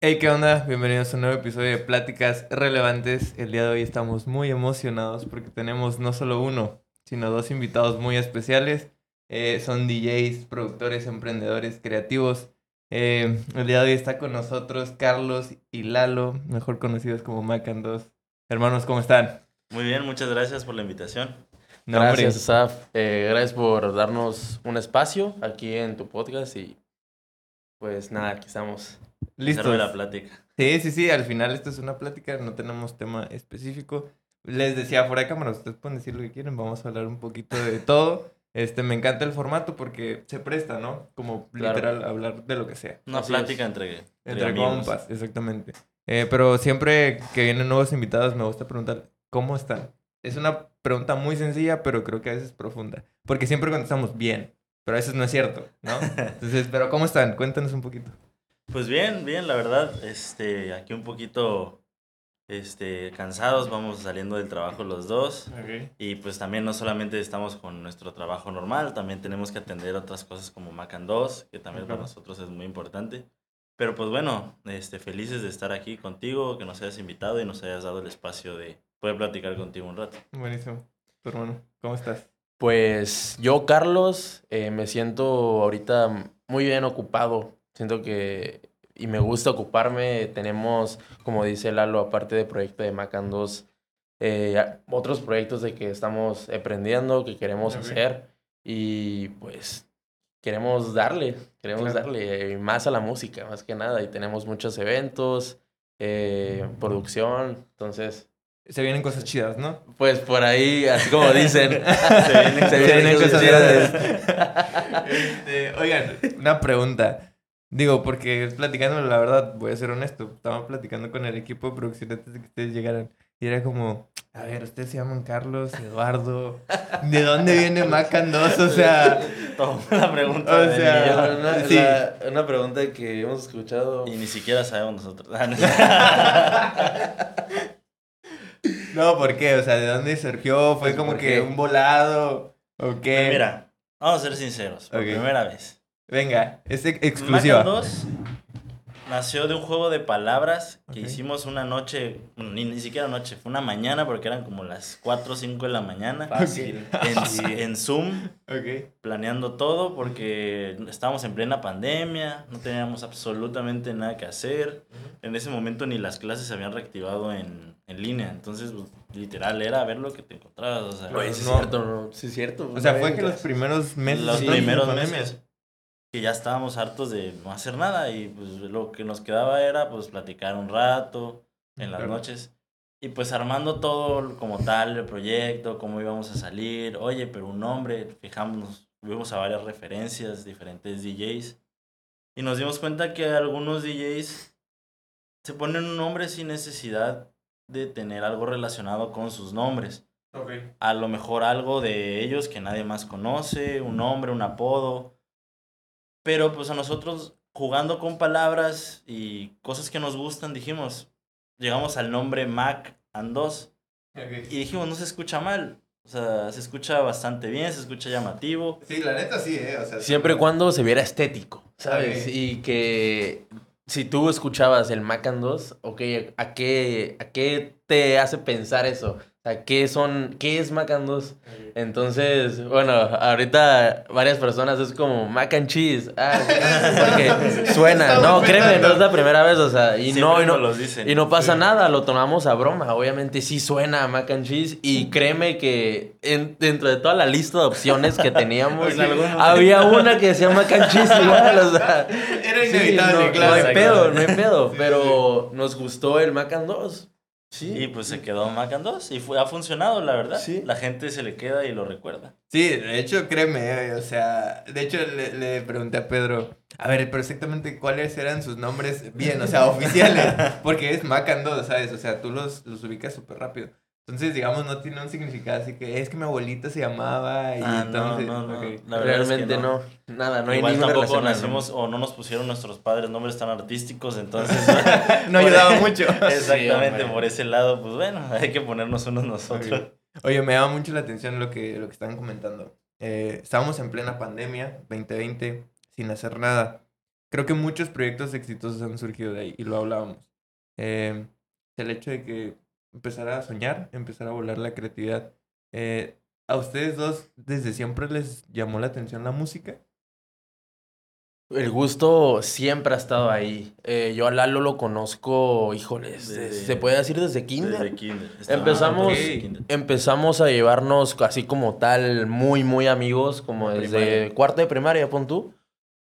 Hey, ¿qué onda? Bienvenidos a un nuevo episodio de Pláticas Relevantes. El día de hoy estamos muy emocionados porque tenemos no solo uno, sino dos invitados muy especiales. Eh, son DJs, productores, emprendedores, creativos. Eh, el día de hoy está con nosotros Carlos y Lalo, mejor conocidos como Macan 2. Hermanos, ¿cómo están? Muy bien, muchas gracias por la invitación. No, gracias, Asaf. Eh, gracias por darnos un espacio aquí en tu podcast y pues nada, aquí estamos. Listo. la plática. Sí, sí, sí, al final esto es una plática, no tenemos tema específico. Les decía fuera de cámara, ustedes pueden decir lo que quieren, vamos a hablar un poquito de todo. Este, me encanta el formato porque se presta, ¿no? Como literal hablar de lo que sea. Una plática entre, entre, compas, exactamente. Eh, pero siempre que vienen nuevos invitados me gusta preguntar, ¿cómo están? Es una pregunta muy sencilla, pero creo que a veces profunda. Porque siempre contestamos bien, pero a veces no es cierto, ¿no? Entonces, pero ¿cómo están? Cuéntanos un poquito. Pues bien, bien, la verdad, este, aquí un poquito, este, cansados, vamos saliendo del trabajo los dos. Y pues también no solamente estamos con nuestro trabajo normal, también tenemos que atender otras cosas como Macan 2, que también para nosotros es muy importante. Pero pues bueno, este, felices de estar aquí contigo, que nos hayas invitado y nos hayas dado el espacio de poder platicar contigo un rato. Buenísimo. Tu hermano, ¿cómo estás? Pues yo, Carlos, eh, me siento ahorita muy bien ocupado Siento que, y me gusta ocuparme, tenemos, como dice Lalo, aparte del proyecto de Macan 2, eh, otros proyectos de que estamos aprendiendo, que queremos hacer y pues queremos darle, queremos darle más a la música, más que nada, y tenemos muchos eventos, eh, producción, entonces... Se vienen cosas chidas, ¿no? Pues por ahí, así como dicen, se vienen, cosas, chidas. Este, oigan, una pregunta. Digo, porque platicando, la verdad, voy a ser honesto. Estaba platicando con el equipo de producción antes de que ustedes llegaran. Y era como, a ver, ustedes se llaman Carlos, Eduardo. ¿De dónde viene Macan 2? O sea. Toma la pregunta. O sea, una, sí. una pregunta que hemos escuchado. Y ni siquiera sabemos nosotros. no, ¿por qué? O sea, ¿de dónde surgió? ¿Fue pues, como que un volado? ¿O qué? Pues mira, vamos a ser sinceros. Por primera vez Venga, es exclusiva. 2 nació de un juego de palabras que hicimos una noche, ni, ni siquiera noche, fue una mañana porque eran como las 4 o 5 de la mañana. Fácil. En, Zoom, planeando todo porque estábamos en plena pandemia, no teníamos absolutamente nada que hacer. En ese momento ni las clases se habían reactivado en, en línea, entonces pues, literal era ver lo que te encontrabas. O sea, pues, sí, es cierto, no, sí, es cierto. O sea, fue que los primeros meses. Los primeros meses que ya estábamos hartos de no hacer nada y pues lo que nos quedaba era pues platicar un rato en las noches y pues armando todo como tal el proyecto, cómo íbamos a salir, oye, pero un nombre, fijamos, vimos a varias referencias, diferentes DJs y nos dimos cuenta que algunos DJs se ponen un nombre sin necesidad de tener algo relacionado con sus nombres. A lo mejor algo de ellos que nadie más conoce, un nombre, un apodo pero pues a nosotros, jugando con palabras y cosas que nos gustan, dijimos, llegamos al nombre Mac and 2. Y dijimos, no se escucha mal. O sea, se escucha bastante bien, se escucha llamativo. Sí, la neta sí, ¿eh? Siempre y cuando se viera estético, ¿sabes? Y que si tú escuchabas el Mac and 2, ok, ¿a qué, ¿a qué te hace pensar eso? ¿Qué son, qué es Mac and 2? Entonces, bueno, ahorita varias personas es como mac and cheese. Ah, porque suena. No, créeme, no es la primera vez, o sea, y no, y no, y no pasa nada, lo tomamos a broma. Obviamente sí suena mac and cheese y créeme que dentro de toda la lista de opciones que teníamos, había una que decía mac and cheese igual, o sea. Era inevitable, claro. No hay pedo, no hay pedo, pero nos gustó el mac and 2. Y pues se quedó Macan 2 y fue, ha funcionado, la verdad. Sí. La gente se le queda y lo recuerda. Sí, de hecho, créeme, o sea, de hecho le, le pregunté a Pedro, a ver, pero exactamente cuáles eran sus nombres bien, o sea, oficiales, porque es Macan 2, ¿sabes? O sea, tú los, los ubicas súper rápido. Entonces, digamos, no tiene un significado así que es que mi abuelita se llamaba y ah, entonces... No, no, no. Realmente no. Nada, no hay Igual tampoco nacimos o no nos pusieron nuestros padres nombres tan artísticos, entonces... no ayudaba mucho. Exactamente, por ese lado, pues bueno, hay que ponernos unos nosotros. Oye, me llama mucho la atención lo que, lo que estaban comentando. Eh, estábamos en plena pandemia, 2020, sin hacer nada. creo que muchos proyectos exitosos han surgido de ahí y lo hablábamos. Eh, el hecho de que empezar a soñar, empezar a volar la creatividad. Eh, ¿A ustedes dos desde siempre les llamó la atención la música? El gusto siempre ha estado ahí. Eh, yo a Lalo lo conozco, híjoles, Desde- se puede decir desde kinder. Desde kinder. Empezamos, empezamos a llevarnos así como tal, muy, muy amigos, como De desde primaria. cuarto de primaria, pon tú.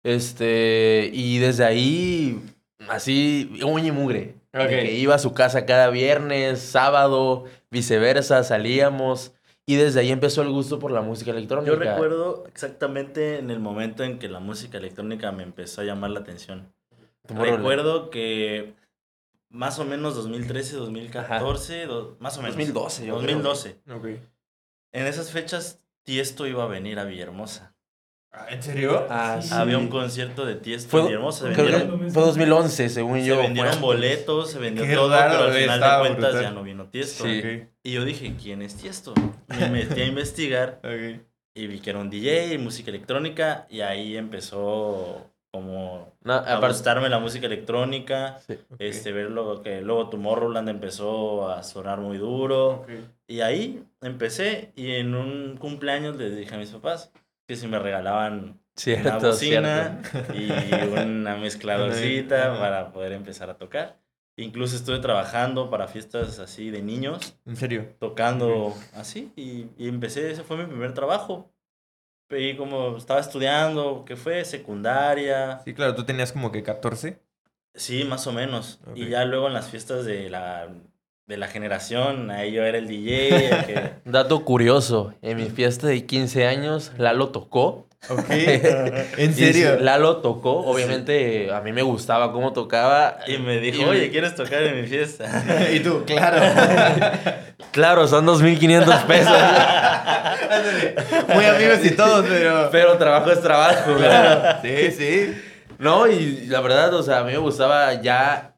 Este, y desde ahí, así, uña y mugre. De que iba a su casa cada viernes, sábado, viceversa, salíamos. Y desde ahí empezó el gusto por la música electrónica. Yo recuerdo exactamente en el momento en que la música electrónica me empezó a llamar la atención. Recuerdo que más o menos 2013, 2014, do- más o menos. 2012, yo creo. 2012. Ok. En esas fechas, Tiesto iba a venir a Villahermosa. ¿En serio? Ah, sí. Había un concierto de Tiesto Fue, en Villahermosa. Se vendieron, que fue 2011, según se yo. vendieron fue- boletos, se vendió Qué todo, raro, pero al final de cuentas brutal. ya no vino Tiesto. Sí. Ok, Y yo dije, ¿quién es Tiesto? Me metí a investigar ok. y vi que era un DJ, música electrónica, y ahí empezó como No, a gustarme la música electrónica, sí. ok, este, ver luego que luego Tomorrowland empezó a sonar muy duro, y ahí empecé, y en un cumpleaños les dije a mis papás que si me regalaban una Cierto, bocina cierto. y una mezcladorcita para poder empezar a tocar. Incluso estuve trabajando para fiestas así de niños, ¿En serio? tocando así, y, y empecé, ese fue mi primer trabajo. Y como estaba estudiando, que fue secundaria, Sí, claro, tú tenías como que 14. sí, más o menos. Y ya luego en las fiestas de la, de la generación, ahí yo era el DJ, el que... Dato curioso, en mi fiesta de 15 años, Lalo tocó. Ok. ¿En serio? sí, Lalo tocó, obviamente a mí me gustaba cómo tocaba. Y me dijo, Y- oye, ¿quieres tocar en mi fiesta? y tú, claro. Claro, son 2.500 pesos. Muy amigos y todos, pero... pero trabajo es trabajo. Claro. Sí, sí. No, y la verdad, o sea, a mí me gustaba ya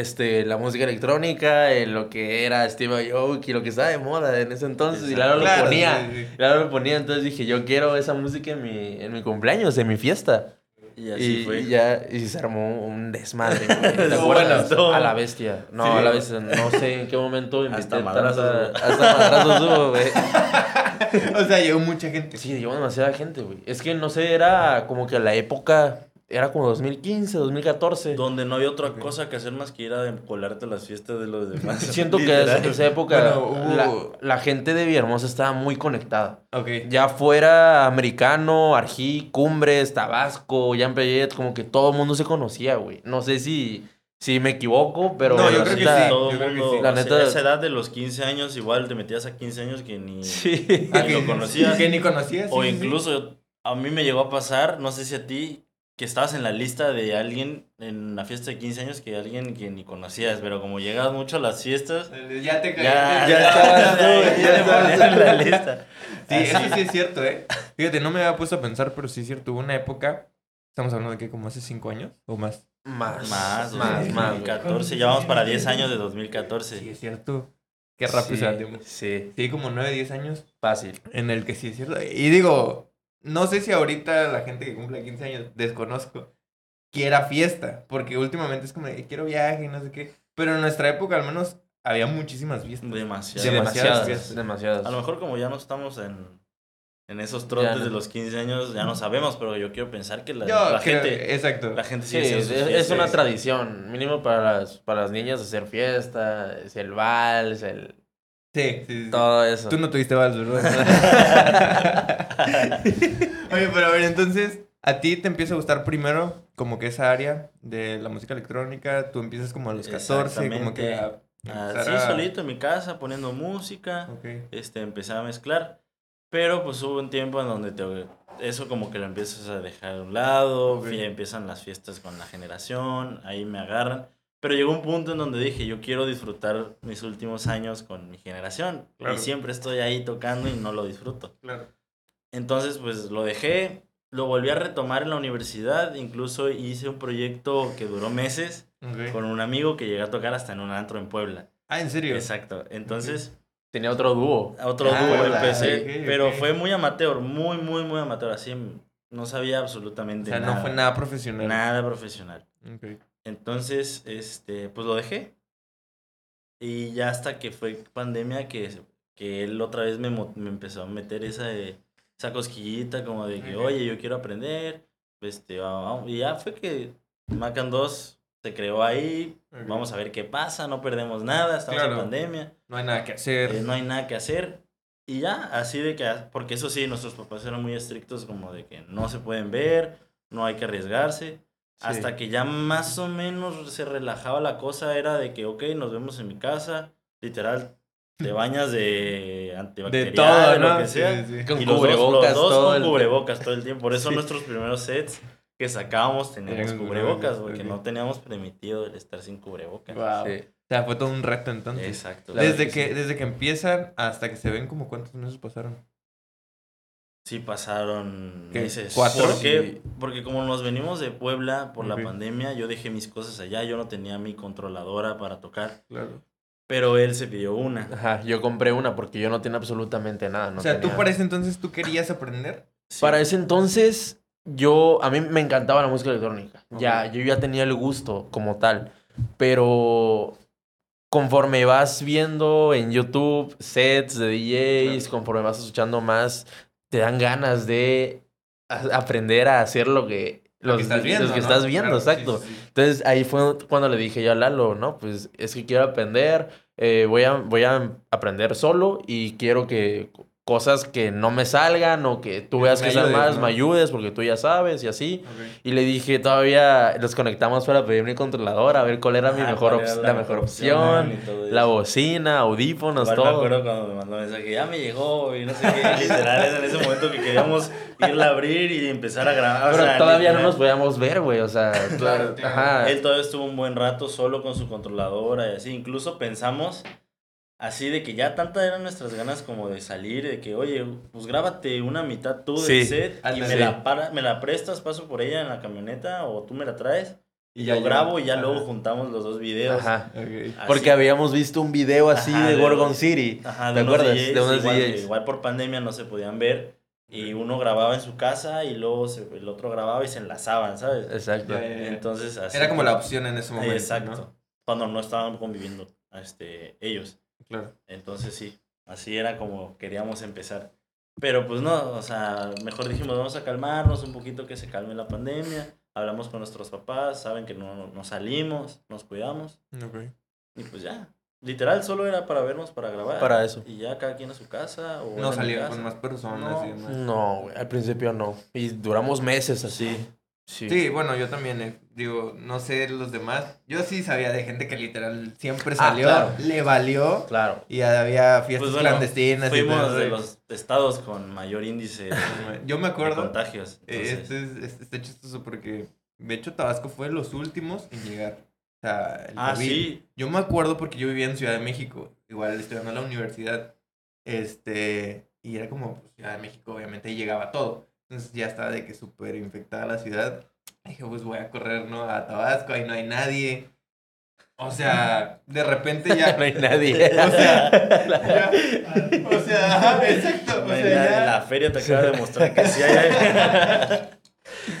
este, la música electrónica, eh, lo que era Steve Aoki, lo que estaba de moda en ese entonces, y Lalo Claro, lo ponía. sí, sí. Lalo lo ponía, entonces dije, yo quiero esa música en mi, en mi cumpleaños, en mi fiesta. Y así y, fue. y ya, y se armó un desmadre, güey. ¿Te Estuvo acuerdas? bueno. A la bestia. No, Sí. a la bestia. No sé en qué momento invité Hasta madrazos. Hasta madrazos hubo, güey. O sea, llegó mucha gente. Sí, llegó demasiada gente, güey. Es que, no sé, era como que la época... Era como 2015, 2014. Donde no había otra cosa que hacer más que ir a colarte a las fiestas de los demás. Siento que en esa época Bueno, la, la gente de Villahermosa estaba muy conectada. Ok. Ya fuera americano, Arjí, Cumbres, Tabasco, Jan Payet, como que todo el mundo se conocía, güey. No sé si, si me equivoco, pero No, yo creo que sí. Todo yo creo que sí. La o sea, neta- esa edad de los 15 años, igual te metías a 15 años que ni, Sí. Ah, ni lo conocías. Que ni conocías. o sí, sí, sí. incluso a mí me llegó a pasar, no sé si a ti, que estabas en la lista de alguien en una fiesta de 15 años que alguien que ni conocías, pero como llegabas mucho a las fiestas, Ya te caí. ya, ya estabas tú, ya, estabas en la lista. Sí, eso sí es cierto, ¿eh? Fíjate, no me había puesto a pensar, pero sí es cierto. Hubo una época, estamos hablando de que como hace cinco años o más. Más, Más, más, más. güey. 2014, ya vamos para 10 años de Sí, 2014. es cierto. Qué rápido se el tiempo. Sí, Sí, como nueve, diez años fácil. en el que sí es cierto. Y digo, no sé si ahorita la gente que cumple 15 años, desconozco, quiera fiesta, porque últimamente es como de quiero viaje y no sé qué. Pero en nuestra época al menos había muchísimas fiestas. Sí, demasiadas Demasiadas, fiestas. demasiadas. A lo mejor como ya no estamos en, en esos trotes no. de los 15 años, ya no sabemos, pero yo quiero pensar que la, Yo la creo- gente, exacto. la gente Sí, es, es una tradición. Mínimo para las, para las niñas hacer fiesta, es el vals, el, Sí, sí, sí. todo eso. Tú no tuviste vals, ¿verdad? Oye, pero a ver, entonces, a ti te empieza a gustar primero como que esa área de la música electrónica, tú empiezas como a los 14, como que a Así a- solito en mi casa, poniendo música, Ok. este, empecé a mezclar, pero pues hubo un tiempo en donde te, eso como que lo empiezas a dejar a un lado, Ok. fie- empiezan las fiestas con la generación, ahí me agarran, pero llegó un punto en donde dije, yo quiero disfrutar mis últimos años con mi generación, Claro. y siempre estoy ahí tocando y no lo disfruto. Claro. Entonces, pues lo dejé, lo volví a retomar en la universidad, incluso hice un proyecto que duró meses con un amigo que llegué a tocar hasta en un antro en Puebla. Ah, ¿en serio? Exacto. Entonces, Tenía otro dúo. otro Ah, dúo empecé, pero fue muy amateur, muy, muy, muy amateur, así No sabía O absolutamente sea, nada. no fue nada profesional. Nada profesional. Ok. Entonces, este, pues lo dejé. Y ya hasta que fue pandemia que, que él otra vez me, me empezó a meter esa, de- esa cosquillita como de que, oye, yo quiero aprender. Este, va- vamos. Y ya fue que Macan 2 se creó ahí. Ok. Vamos a ver qué pasa, no perdemos nada, estamos Claro. en pandemia. No hay nada que hacer. Eh, no hay nada que hacer. Y ya, así de que, porque eso sí, nuestros papás eran muy estrictos como de que no se pueden ver, no hay que arriesgarse. Hasta que ya más o menos se relajaba la cosa, era de que, ok, nos vemos en mi casa, literal, te bañas de de antibacterial, todo, de lo ¿no? que sea. Sí, sí. Con y los dos, los dos todo con el cubrebocas todo el tiempo. Por eso Sí. nuestros primeros sets que sacábamos teníamos cubrebocas, porque no teníamos permitido el estar sin cubrebocas. Wow. Sí. O sea, fue todo un reto entonces. Exacto. Desde que que, sí. desde que empiezan hasta que se ven, como cuántos meses pasaron. Sí, pasaron ¿Qué? meses. ¿Cuatro? ¿Por qué? Sí. Porque como nos venimos de Puebla por la pandemia, yo dejé mis cosas allá, yo no tenía mi controladora para tocar, Claro. pero él se pidió una. Ajá, yo compré una porque yo no tenía absolutamente nada. no o sea, tú para ese entonces tú querías aprender. Sí. Para ese entonces, yo, a mí me encantaba la música electrónica. Ya, yo ya tenía el gusto como tal. Pero conforme vas viendo en YouTube sets de DJs, Claro. conforme vas escuchando más, te dan ganas de aprender a hacer lo que... Lo que estás los viendo. que ¿no? estás viendo, Claro, exacto. sí, sí. Entonces ahí fue cuando le dije yo a Lalo, ¿no? Pues es que quiero aprender, eh, voy, a, voy a aprender solo y quiero que cosas que no me salgan o que tú veas me que ayudes, más, ¿no? me ayudes porque tú ya sabes y así. Ok. Y le dije, todavía los conectamos para pedir mi controlador, a ver cuál era mi Ajá, mejor era la, mejor opción, todo la bocina, audífonos, Igual me todo. acuerdo cuando me mandó mensaje, ya me llegó y no sé qué, literal, es en ese momento que queríamos irla a abrir y empezar a grabar. o Pero sea, todavía no nos podíamos ver, güey, o sea, Claro, ajá. Él todavía estuvo un buen rato solo con su controladora y así. Incluso pensamos así de que ya tanta eran nuestras ganas como de salir, de que, oye, pues grábate una mitad tú del Sí, set y me la, para, me la prestas, paso por ella en la camioneta o tú me la traes. Y ya yo grabo y ya Ajá. luego juntamos los dos videos. Ajá. Ok. Así. Porque habíamos visto un video así Ajá, de de- Gorgon City. Ajá, ¿Te de unos acuerdas? DJs, De unos igual, DJs. igual por pandemia no se podían ver. Y uno grababa en su casa y luego se- el otro grababa y se enlazaban, ¿sabes? Exacto. Ya, ya, ya. Entonces así. Era como la opción en ese momento. Exacto. ¿no? Cuando no estaban conviviendo este, ellos. Claro. Entonces sí, así era como queríamos empezar. Pero pues no, o sea, mejor dijimos, vamos a calmarnos un poquito que se calme la pandemia. Hablamos con nuestros papás, saben que no, no salimos, nos cuidamos. Ok. Y pues ya, literal, solo era para vernos, para grabar. Para eso. Y ya cada quien a su casa. O No a mi salían casa. con más personas No. y demás. No, güey, al principio no. Y duramos meses así. Sí. Sí, bueno, yo también, eh, digo, no sé los demás. Yo sí sabía de gente que literal siempre Ah, salió, claro. le valió Claro. y había fiestas Pues bueno, clandestinas. y Fuimos todo de los estados con mayor índice de, Yo me de acuerdo, contagios. eh, entonces- este, es, este está chistoso porque, de hecho, Tabasco fue de los últimos en llegar. O sea, el ah, COVID. sí. Yo me acuerdo porque yo vivía en Ciudad de México, igual estudiando en la universidad, este, y era como, pues, Ciudad de México, obviamente, ahí llegaba todo. Entonces ya estaba de que súper infectada la ciudad. Dije, pues voy a correr, ¿no? A Tabasco, ahí no hay nadie. O sea, de repente ya... no hay nadie. O sea, ya- o sea, ajá, exacto. No sea, ya- La feria te acaba de mostrar que sí hay.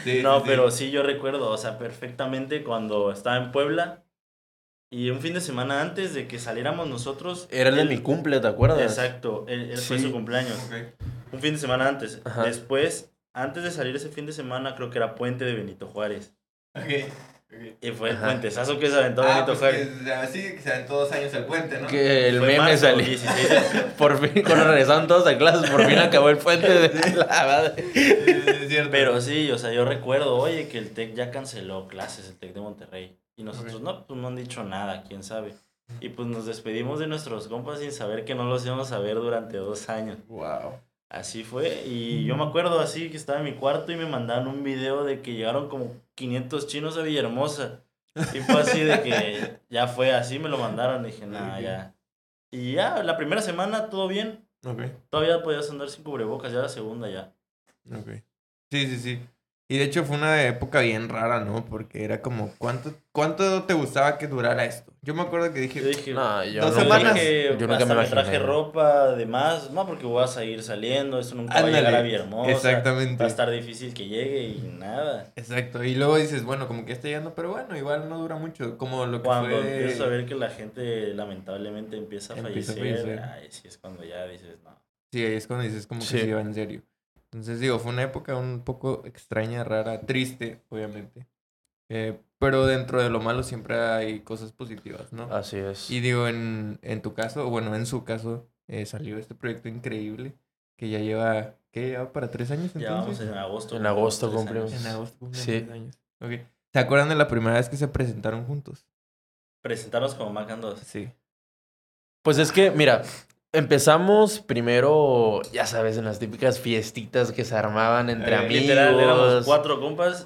Sí, no, sí, pero sí yo recuerdo, o sea, perfectamente cuando estaba en Puebla y un fin de semana antes de que saliéramos nosotros. Era el de mi cumple, ¿te acuerdas? Exacto, él, él fue su cumpleaños. Un fin de semana antes. Ajá. Después, antes de salir ese fin de semana, creo que era puente de Benito Juárez. Ok. ok. Y fue el puentesazo que se aventó Ah, Benito pues Juárez. que, así que se dan todos años el puente, ¿no? Que el Fue meme salió. 16 de- Por fin, cuando regresaron todos a clases, por fin acabó el puente de la madre. Sí, sí, es cierto. Pero sí, o sea, yo recuerdo, oye, que el TEC ya canceló clases, el TEC de Monterrey. Y nosotros, no, pues no han dicho nada, quién sabe. Y pues nos despedimos de nuestros compas sin saber que no los íbamos a ver durante dos años. Wow. Así fue. Y yo me acuerdo así que estaba en mi cuarto y me mandaron un video de que llegaron como 500 chinos a Villahermosa. Y fue así de que ya fue así, me lo mandaron. Y dije, nada, ya. Y ya, la primera semana todo bien. Ok. Todavía podías andar sin cubrebocas, ya la segunda ya. Ok. Sí, sí, sí. Y de hecho fue una época bien rara, ¿no? Porque era como, ¿cuánto, cuánto te gustaba que durara esto? Yo me acuerdo que dije, Yo dije, No, yo Dos nunca- semanas. dije, Yo nunca hasta me me traje ropa no, porque voy a seguir saliendo, esto nunca va a Ándale, llegar a Villahermosa. exactamente. Va a estar difícil que llegue y nada. exacto. Y luego dices, bueno, como que está llegando, pero bueno, igual no dura mucho. Como lo que Cuando fue... empiezas a ver que la gente lamentablemente empieza a Empieza a fallecer, ay, sí es cuando ya dices, no. Sí, ahí es cuando dices como que Sí. se iba en serio. Entonces digo, fue una época un poco extraña, rara, triste, obviamente. Eh, pero dentro de lo malo siempre hay cosas positivas, ¿no? Así es. Y digo, en, en tu caso, o bueno, en su caso, eh, salió este proyecto increíble que ya lleva, ¿qué lleva para tres años Ya vamos entonces? en agosto. En cumplimos agosto cumplimos. En agosto cumplen Sí. tres años. Ok. ¿Se acuerdan de la primera vez que se presentaron juntos? Presentarnos como Mac and 2. Sí. Pues es que, mira, empezamos primero, ya sabes, en las típicas fiestitas que se armaban entre Eh, amigos. Literal, éramos cuatro compas.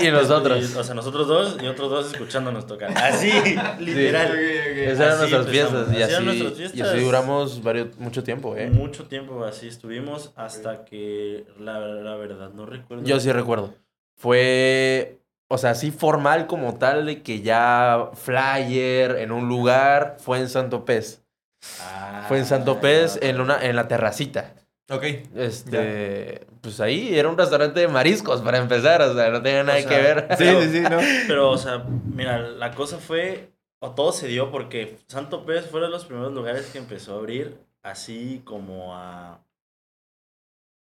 Y nosotros. y- o sea, nosotros dos y otros dos escuchándonos tocar. Así, literal. Esas eran nuestras fiestas. Y Así así, nuestras y fiestas. así duramos varios, mucho tiempo, ¿eh? Mucho tiempo así estuvimos hasta que la, la verdad no recuerdo. Yo sí recuerdo. Fue, o sea, así formal como tal, de que ya flyer en un lugar, fue en Santo Pez. Ah, Fue en Santo Pez, en, una, en la terracita. Ok. Este, pues ahí era un restaurante de mariscos para empezar, o sea, no tenía nada O sea, que ver. Sí, sí, sí, ¿no? Pero, o sea, mira, la cosa fue, o todo se dio porque Santo Pez fue de los primeros lugares que empezó a abrir así como a...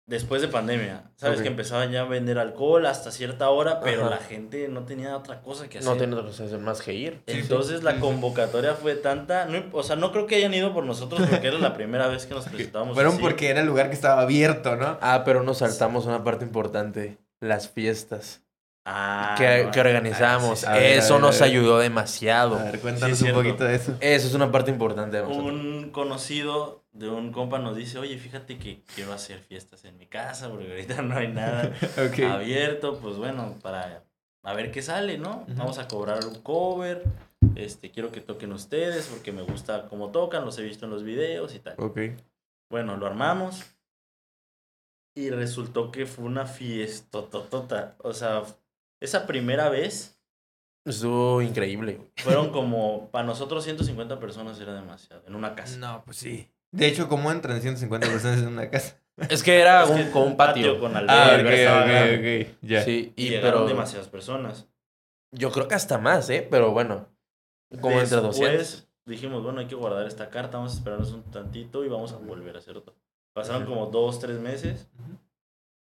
Después de pandemia, ¿sabes? Que empezaban ya a vender alcohol hasta cierta hora, pero Ajá. la gente no tenía otra cosa que hacer. No tenía otra cosa más que ir. Sí, sí. Entonces la convocatoria fue tanta, no, o sea, no creo que hayan ido por nosotros porque era la primera vez que nos presentábamos. Fueron así. porque era el lugar que estaba abierto, ¿no? Ah, pero nos saltamos una parte importante, las fiestas Ah, que, no, que organizamos. A ver, a Eso ver, nos ver. ayudó demasiado. A ver, cuéntanos Sí, un poquito de eso. Eso es una parte importante de. Un conocido de un compa nos dice, oye, fíjate que quiero hacer fiestas en mi casa porque ahorita no hay nada abierto, pues bueno, para a ver qué sale, ¿no? Vamos a cobrar un cover, este, quiero que toquen ustedes porque me gusta cómo tocan, los he visto en los videos y tal. Ok. Bueno, lo armamos y resultó que fue una fiesta totota. O sea, esa primera vez Estuvo increíble. güey. fueron como, para nosotros 150 personas era demasiado, en una casa. No, pues sí. De hecho, ¿cómo entran 150 personas en una casa? Es que era Es un, que como un patio. con Ah, alberca, ok, estaba ok, grande. ok. Ya. Sí, Y y llegaron pero demasiadas personas. yo creo que hasta más, ¿eh? Pero bueno, como entre 200. Después dijimos, bueno, hay que guardar esta carta, vamos a esperarnos un tantito y vamos a volver a hacer otra. Pasaron como dos, tres meses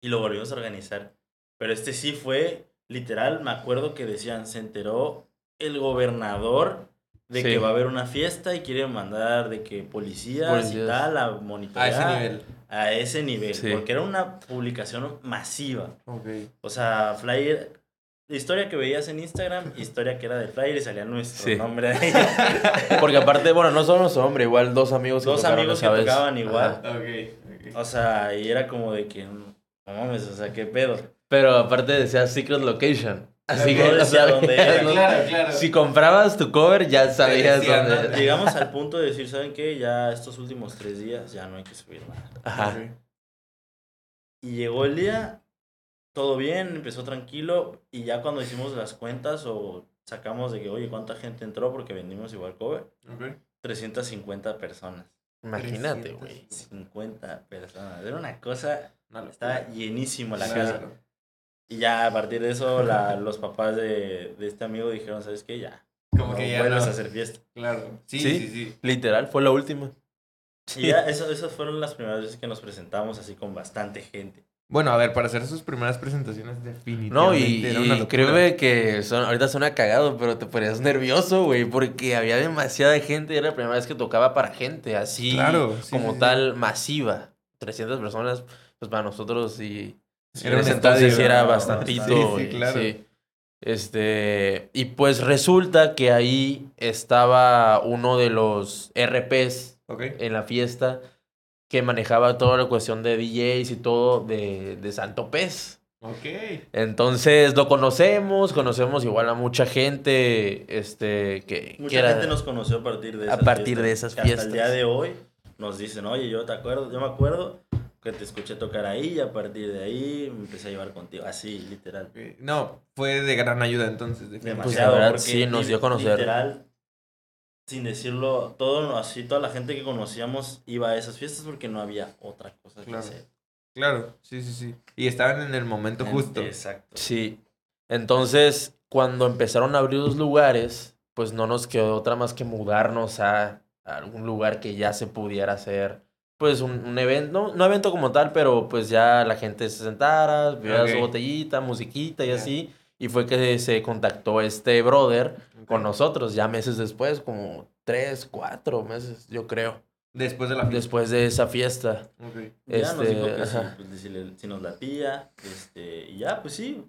y lo volvimos a organizar. Pero este sí fue, literal, me acuerdo que decían, se enteró el gobernador de Sí. que va a haber una fiesta y quieren mandar de que policías, y tal a A monitorear. ese nivel. A ese nivel, Sí. porque era una publicación masiva. Ok. O sea, flyer, la historia que veías en Instagram, historia que era del flyer y salía nuestro Sí. nombre ahí. Porque aparte, bueno, no solo nuestro hombre, igual dos amigos que Dos tocaron amigos que vez. tocaban igual. Ajá. Ok. O sea, y era como de que, no mames, o sea, qué pedo. Pero aparte decía Secret Location. Así que dónde era. no- Claro, claro. si comprabas tu cover ya sabías decía, dónde era. Llegamos al punto de decir, ¿saben qué? Ya estos últimos tres días ya no hay que subir nada. Ajá. Y llegó el día, todo bien, empezó tranquilo, y ya cuando hicimos las cuentas o sacamos de que, oye, ¿cuánta gente entró? Porque vendimos igual cover. Ok. 350 personas. Imagínate, güey. 50 personas. Era una cosa, No, estaba llenísimo la Claro. casa. Y ya a partir de eso, la, los papás de, de este amigo dijeron, ¿sabes qué? Ya, Como no que ya vuelves no. a hacer fiesta. Claro. Sí, Sí. sí, sí. Literal, fue la última. Y ya, eso, esas fueron las primeras veces que nos presentamos así con bastante gente. Bueno, a ver, para hacer sus primeras presentaciones definitivamente No, y, era una y locura. créeme que son, ahorita suena cagado, pero te ponías nervioso, güey, porque había demasiada gente y era la primera vez que tocaba para gente, así Claro, sí, como sí, sí. tal, masiva. 300 personas, pues para nosotros y Era en ese entonces estadio, sí era bastantito. Sí, sí, güey, claro. Este, y pues resulta que ahí estaba uno de los RPs en la fiesta que manejaba toda la cuestión de DJs y todo de, de Santo Pez. Ok. Entonces lo conocemos, conocemos igual a mucha gente, este, que, que Mucha era- gente nos conoció a partir de A esas partir fiestas, de esas que Hasta el fiestas. día de hoy nos dicen, oye, yo te acuerdo, yo me acuerdo que te escuché tocar ahí y a partir de ahí me empecé a llevar contigo. Así, literal. No, fue de gran ayuda entonces. Demasiado. verdad, porque sí, nos dio a conocer. Literal, sin decirlo, todo así, toda la gente que conocíamos iba a esas fiestas porque no había otra cosa que hacer. Claro, sí, sí, sí. Y estaban en el momento justo. Exacto. Sí. Entonces, cuando empezaron a abrir los lugares, pues no nos quedó otra más que mudarnos a, a algún lugar que ya se pudiera hacer, pues un, un evento, no, no evento como tal, pero pues ya la gente se sentara, Ok. su botellita, musiquita y así. Y fue que se contactó este brother con Ok. nosotros, ya meses después, como tres, cuatro meses, yo creo, Después de la fiesta. después de esa fiesta. Ok. Ya nos Este, dijo que sí, pues, si, le- si nos latía, este, y ya, pues sí.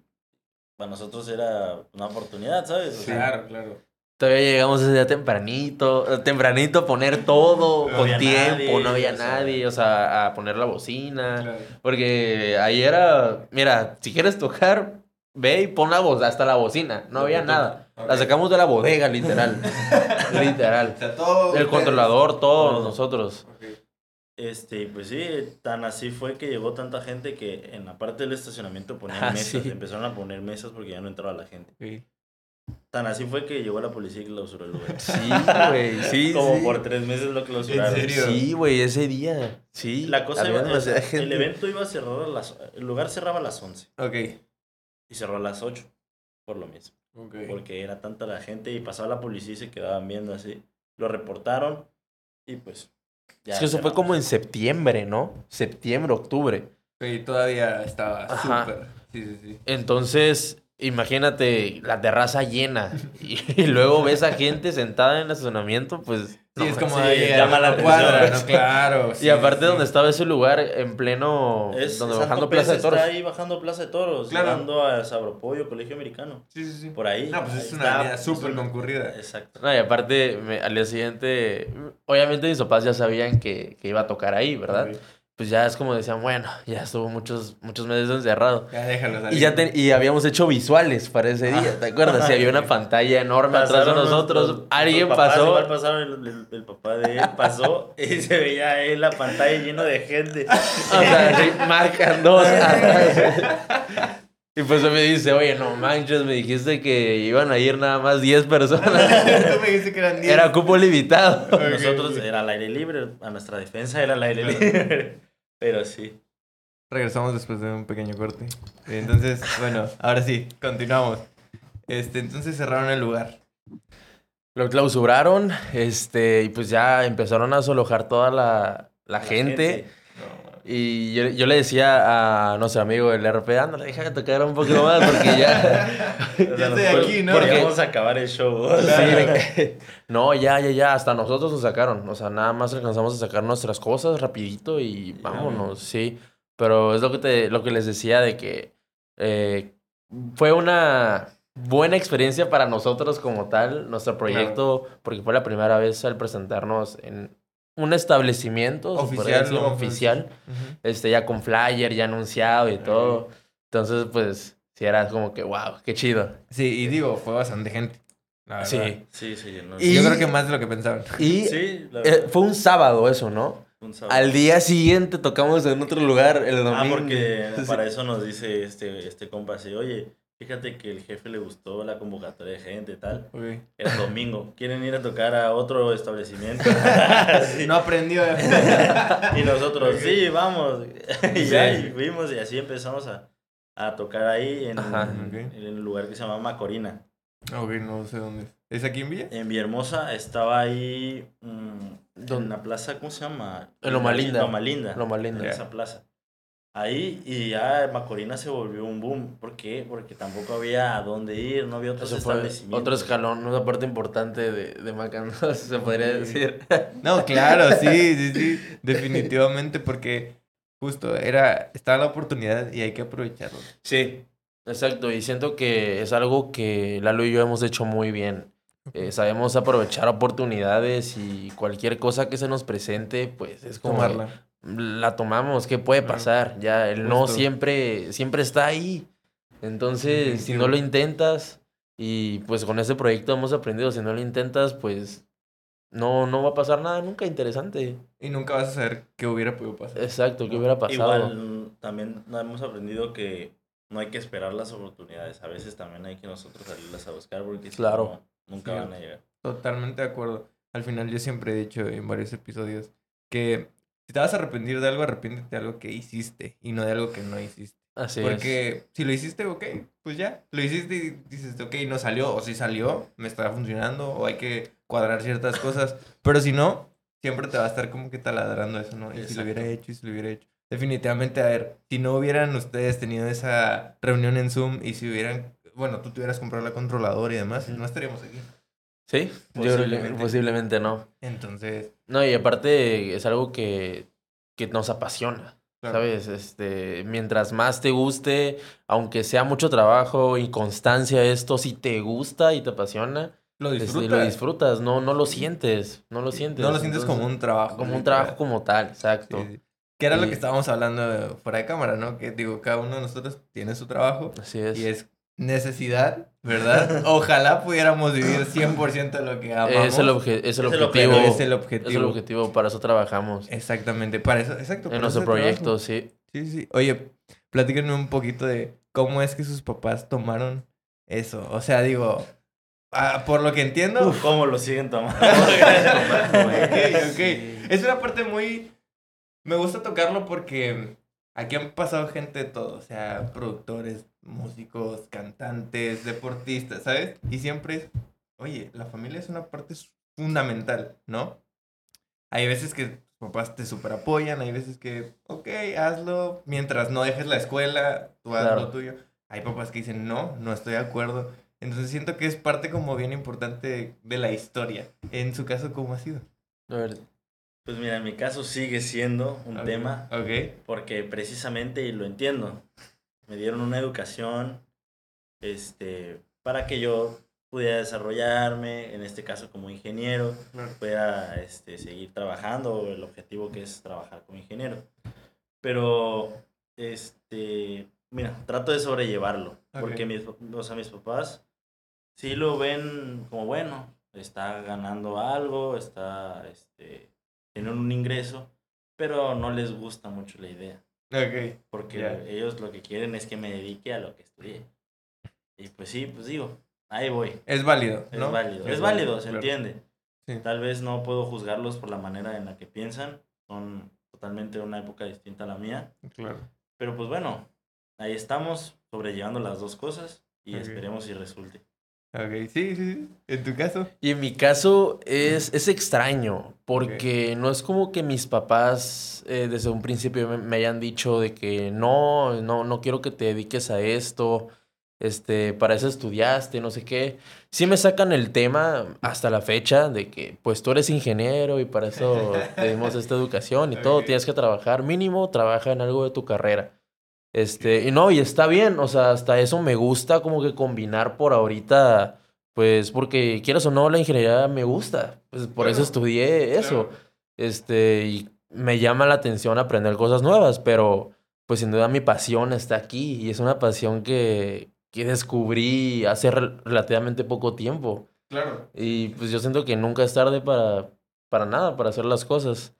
Para nosotros era una oportunidad, ¿sabes? O sea, Claro, claro. Todavía llegamos ese día tempranito, tempranito a poner todo No con tiempo, nadie, no había o sea. nadie, o sea, a poner la bocina. Claro. Porque ahí era, mira, si quieres tocar, ve y pon la voz, hasta la bocina, no había nada. toque. La sacamos de la bodega, literal. literal. O sea, todo. El controlador, todos Todo. nosotros. Ok. Este, pues sí, tan así fue que llegó tanta gente que en la parte del estacionamiento ponían Ah, mesas, sí. empezaron a poner mesas porque ya no entraba la gente. Ok. Tan así fue que llegó la policía y clausuró el lugar. Sí, güey, sí, Como sí. por tres meses lo clausuraron. ¿En serio? Sí, güey, ese día. Sí. La cosa iba, el, gente. evento iba a cerrar a las... El lugar cerraba a las 11 Ok. Y cerró a las 8, por lo mismo. Porque era tanta la gente y pasaba la policía y se quedaban viendo así. Lo reportaron y pues... ya Es que eso fue como en septiembre, ¿no? Septiembre, octubre. Ok, todavía estaba súper. Sí, sí, sí. Entonces, imagínate la terraza llena y, y luego ves a gente sentada en el estacionamiento, pues... Sí, no, es como sí, ahí llama a la cuadra. ¿no? Claro. Y sí, aparte sí. donde estaba ese lugar, en pleno... Es donde Santo bajando Pez Plaza de Toros. Está ahí bajando Plaza de Toros, Claro. llegando a Sabropollo, Colegio Americano. Sí, sí, sí. Por ahí. No, pues ahí es una avenida súper concurrida. Exacto. No, y aparte, me- al día siguiente, obviamente mis papás ya sabían que, que iba a tocar ahí, ¿verdad? Ok. Pues ya es como decían, bueno, ya estuvo muchos, muchos meses encerrado. Ya déjalo salir. Y ya te- y habíamos hecho visuales para ese día, ¿te acuerdas? Y había una pantalla enorme atrás de nosotros. los- Alguien los pasó. Igual pasaron, el, el- el papá de él pasó y se veía ahí la pantalla lleno de gente. O sea, sí, marcan dos atrás. Y pues me dice, oye, no manches, me dijiste que iban a ir nada más 10 personas. Tú me dijiste que eran 10. Era cupo limitado. Ok, Nosotros era al aire libre, a nuestra defensa era al aire libre. Pero sí. Regresamos después de un pequeño corte. Entonces, bueno, ahora sí, continuamos. Este, entonces cerraron el lugar. Lo clausuraron, este, y pues ya empezaron a desalojar toda la, la, gente. Y yo, yo le decía a nuestro amigo el RP, ándale, déjame tocar un poquito más porque ya... O sea, Ya estoy aquí, ¿no? Porque- Podíamos acabar el show. Sí, no, ya, ya, ya, hasta nosotros nos sacaron. O sea, nada más alcanzamos a sacar nuestras cosas rapidito y vámonos, sí. Pero es lo que, te, lo que les decía de que eh, fue una buena experiencia para nosotros como tal, nuestro proyecto, porque fue la primera vez al presentarnos en un establecimiento Oficial, oficial, este, ya con flyer, ya anunciado y todo. Entonces, pues, sí era como que, wow, qué chido. Sí, y digo, fue bastante gente. la. Sí. Sí, sí, no, Y- Yo creo que más de lo que pensaban. Y Sí, la eh, fue un sábado eso, ¿no? un sábado. Al día siguiente tocamos en otro lugar el domingo. Ah, porque para eso nos dice este, este compa así, oye, fíjate que el jefe le gustó la convocatoria de gente y tal. Ok. Era domingo, ¿quieren ir a tocar a otro establecimiento? Sí. No aprendió. Y nosotros, sí, vamos. y ya, Sí. y fuimos y así empezamos a, a tocar ahí en, Ajá. Ok. en el lugar que se llama Macorina. ok, no sé dónde es. ¿Es aquí en Villa? En Villahermosa estaba ahí mm, ¿Dónde? en la plaza, ¿cómo se llama? En Loma Linda. Loma Linda. En esa plaza. Ahí y ya Macorina se volvió un boom. ¿Por qué? Porque tampoco había a dónde ir, no había otros Eso establecimientos. otro escalón, una parte importante de, de Macan, se podría decir. No, claro, sí, sí, sí. Definitivamente, porque justo era, estaba la oportunidad y hay que aprovecharlo. Sí, exacto. Y siento que es algo que Lalo y yo hemos hecho muy bien. Eh, sabemos aprovechar oportunidades y cualquier cosa que se nos presente, pues es como... Tomarla. La tomamos, ¿qué puede Claro. pasar? Ya el no Justo. siempre, siempre está ahí. Entonces, si no lo intentas, y pues con este proyecto hemos aprendido, si no lo intentas, pues no, no va a pasar nada nunca interesante. Y nunca vas a saber qué hubiera podido pasar. Exacto, qué hubiera pasado. Igual también hemos aprendido que no hay que esperar las oportunidades. A veces también hay que nosotros salirlas a buscar porque si Claro. no, nunca Sí. van a llegar. Totalmente de acuerdo. Al final yo siempre he dicho en varios episodios que si te vas a arrepentir de algo, arrepiéntete de algo que hiciste y no de algo que no hiciste. Así es. Porque si lo hiciste, ok, pues ya. Lo hiciste y dices, ok, no salió. O si salió, me está funcionando. O hay que cuadrar ciertas cosas. Pero si no, siempre te va a estar como que taladrando eso, ¿no? Y si lo hubiera Exacto. hecho, y si lo hubiera hecho. Definitivamente, a ver, si no hubieran ustedes tenido esa reunión en Zoom y si hubieran, bueno, tú te hubieras comprado la controladora y demás, Ujú. no estaríamos aquí. Sí, yo Posiblemente. no. Entonces, No, y aparte es algo que, que nos apasiona. claro. ¿Sabes? Este, mientras más te guste, aunque sea mucho trabajo y constancia esto, si te gusta y te apasiona, Lo este, disfrutas. lo disfrutas, no, no lo sientes, no lo sientes. No lo sientes como un trabajo. como un trabajo como tal, exacto. Sí, sí. Que era lo que estábamos hablando fuera de cámara, ¿no? Que digo, cada uno de nosotros tiene su trabajo Así es. y es necesidad, ¿verdad? Ojalá pudiéramos vivir 100% de lo que amamos. Es el, obje- es el Es el objetivo. pero es el Es objetivo. el objetivo, para eso trabajamos. Exactamente, para eso, exacto. en nuestro es el trabajo. proyecto, sí. Sí, sí. Oye, platíquenme un poquito de cómo es que sus papás tomaron eso. O sea, digo, ah, por lo que entiendo, ¿Cómo lo siguen tomando? ok, ok. Es una parte muy... Me gusta tocarlo porque aquí han pasado gente de todo, o sea, productores, músicos, cantantes, deportistas, ¿sabes? Y siempre es, oye, la familia es una parte fundamental, ¿no? Hay veces que tus papás te super apoyan, hay veces que, ok, hazlo, mientras no dejes la escuela, tú haz Claro. lo tuyo. Hay papás que dicen, no, no estoy de acuerdo. Entonces siento que es parte como bien importante de, la historia. En su caso, ¿cómo ha sido? A ver, Pues mira, en mi caso sigue siendo un tema Ok. porque precisamente, y lo entiendo, me dieron una educación este, para que yo pudiera desarrollarme, en este caso como ingeniero, Claro. pueda este, seguir trabajando, el objetivo que es trabajar como ingeniero. Pero, este, mira, trato de sobrellevarlo, porque mis, o sea, mis papás sí lo ven como bueno, está ganando algo, está, este, tienen un ingreso, pero no les gusta mucho la idea, Porque ellos lo que quieren es que me dedique a lo que estudié. Y pues sí, pues digo, ahí voy. Es válido, Es ¿no? válido, es válido, se claro. entiende. Sí. Tal vez no puedo juzgarlos por la manera en la que piensan, son totalmente una época distinta a la mía, Claro. pero pues bueno, ahí estamos sobrellevando las dos cosas y esperemos si resulte. Ok, sí, sí, sí. En tu caso. Y en mi caso es, es extraño, porque no es como que mis papás eh, desde un principio me, me hayan dicho de que no, no, no quiero que te dediques a esto, este, para eso estudiaste, no sé qué. Sí me sacan el tema hasta la fecha de que pues tú eres ingeniero y para eso te dimos esta educación y todo, tienes que trabajar, mínimo trabaja en algo de tu carrera. Este, y no, y está bien, o sea, hasta eso me gusta como que combinar por ahorita, pues porque quieras o no, la ingeniería me gusta, pues por eso estudié eso, Claro. este, y me llama la atención aprender cosas nuevas, pero pues sin duda mi pasión está aquí y es una pasión que, que descubrí hace rel- relativamente poco tiempo. Claro. Y pues yo siento que nunca es tarde para, para nada, para hacer las cosas.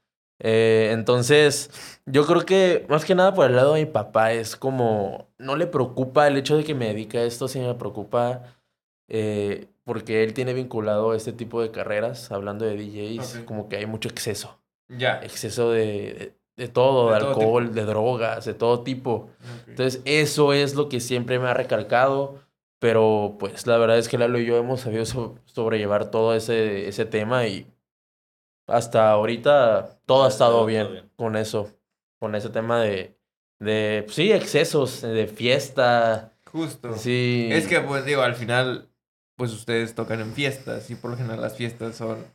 Eh, entonces, yo creo que más que nada por el lado de mi papá es como, no le preocupa el hecho de que me dedique a esto, sino me preocupa eh, porque él tiene vinculado este tipo de carreras, hablando de DJs, Ok. como que hay mucho exceso, Ya. exceso de, de, de todo, de, De todo alcohol, tipo. de drogas, de todo tipo. Ok. Entonces, eso es lo que siempre me ha recalcado. Pero, pues, la verdad es que Lalo y yo hemos sabido so- sobrellevar todo ese, ese tema y hasta ahorita todo ha estado Todo bien, con eso. Con ese tema de, de pues, sí, excesos, de fiesta. Justo. Sí. Es que, pues, digo, al final, pues ustedes tocan en fiestas y por lo general las fiestas son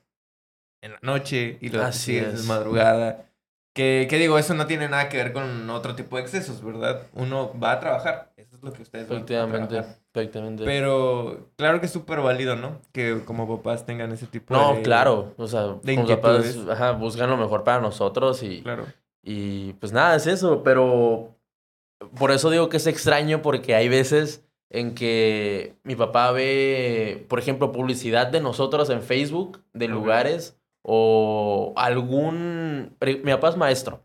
en la noche y lo que Así sigue es es. madrugada. Que, que digo, eso no tiene nada que ver con otro tipo de excesos, ¿verdad? Uno va a trabajar. Lo que ustedes Efectivamente, efectivamente. Pero claro que es súper válido, ¿no? Que como papás tengan ese tipo de... no, claro. O sea, de como papás, ajá, buscan lo mejor para nosotros y, Claro. Y pues nada, es eso, pero por eso digo que es extraño porque hay veces en que mi papá ve, por ejemplo, publicidad de nosotros en Facebook, de lugares, o algún... Mi papá es maestro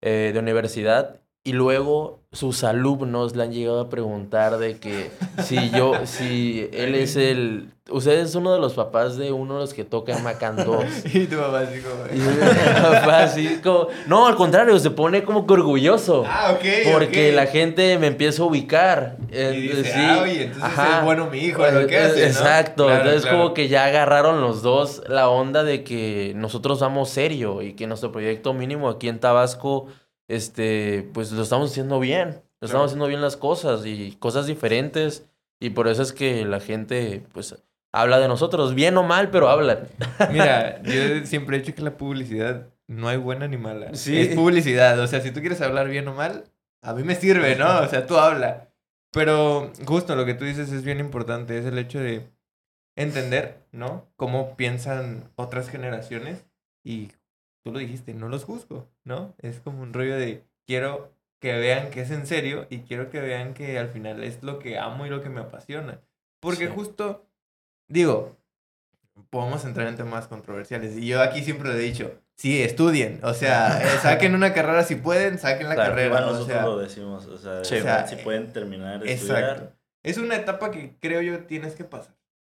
eh, de universidad y luego sus alumnos le han llegado a preguntar de que si yo, si él es el... Usted es uno de los papás de uno de los que toca en Macan 2. Y tu papá así como... Y mi papá así como... No, al contrario, se pone como que orgulloso. Ah, ok. Porque la gente me empieza a ubicar. Y Eh, dice, sí. ah, oye, entonces es bueno mi hijo, lo que Eh, hace, ¿no? Exacto. Claro, entonces claro. como que ya agarraron los dos la onda de que nosotros vamos serio y que nuestro proyecto mínimo aquí en Tabasco, este, pues lo estamos haciendo bien. Lo Claro. estamos haciendo bien las cosas y cosas diferentes. Y por eso es que la gente, pues, habla de nosotros, bien o mal, pero hablan. Mira, yo siempre he dicho que la publicidad no hay buena ni mala. Sí. Es publicidad. O sea, si tú quieres hablar bien o mal, a mí me sirve, ¿no? O sea, tú habla. Pero justo lo que tú dices es bien importante. Es el hecho de entender, ¿no? Cómo piensan otras generaciones. Y tú lo dijiste, no los juzgo, ¿no? Es como un rollo de quiero que vean que es en serio y quiero que vean que al final es lo que amo y lo que me apasiona. Porque Sí. justo, digo, podemos entrar en temas controversiales. Y yo aquí siempre lo he dicho, sí, estudien. O sea, eh, saquen una carrera si pueden, saquen la Claro, carrera. Igual o nosotros sea, lo decimos, o sea, Sí. o sea, O sea, si pueden terminar de exacto. estudiar. Es una etapa que creo yo tienes que pasar,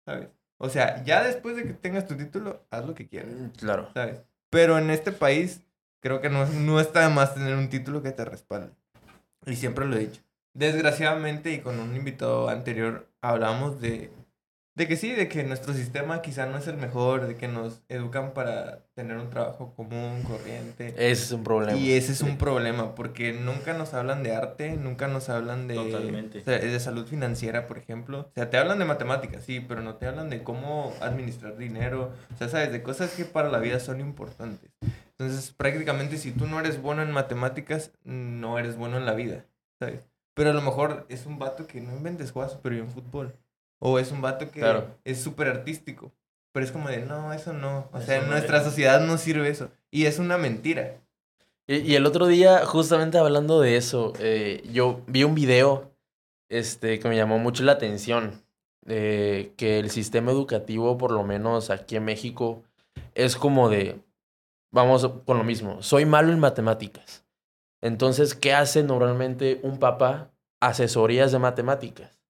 ¿sabes? O sea, ya después de que tengas tu título, haz lo que quieras, Claro. ¿sabes? Pero en este país, creo que no, no está de más tener un título que te respalde. Y siempre lo he dicho. Desgraciadamente, y con un invitado anterior, hablamos de, de que sí, de que nuestro sistema quizá no es el mejor, de que nos educan para tener un trabajo común, corriente. Ese es un problema. Y ese es un problema, porque nunca nos hablan de arte, nunca nos hablan de, Totalmente. o sea, de salud financiera, por ejemplo. O sea, te hablan de matemáticas, sí, pero no te hablan de cómo administrar dinero. O sea, sabes, de cosas que para la vida son importantes. Entonces, prácticamente si tú no eres bueno en matemáticas, no eres bueno en la vida, ¿sabes? Pero a lo mejor es un vato que no inventes juega súper bien fútbol. O es un vato que Claro. es súper artístico. Pero es como de, no, eso no. O Eso sea, en no nuestra es. sociedad no sirve eso. Y es una mentira. Y, y el otro día, justamente hablando de eso, eh, yo vi un video este, que me llamó mucho la atención. eh, que el sistema educativo, por lo menos aquí en México, es como de, vamos con lo mismo, soy malo en matemáticas. Entonces, ¿qué hace normalmente un papá? Asesorías de matemáticas.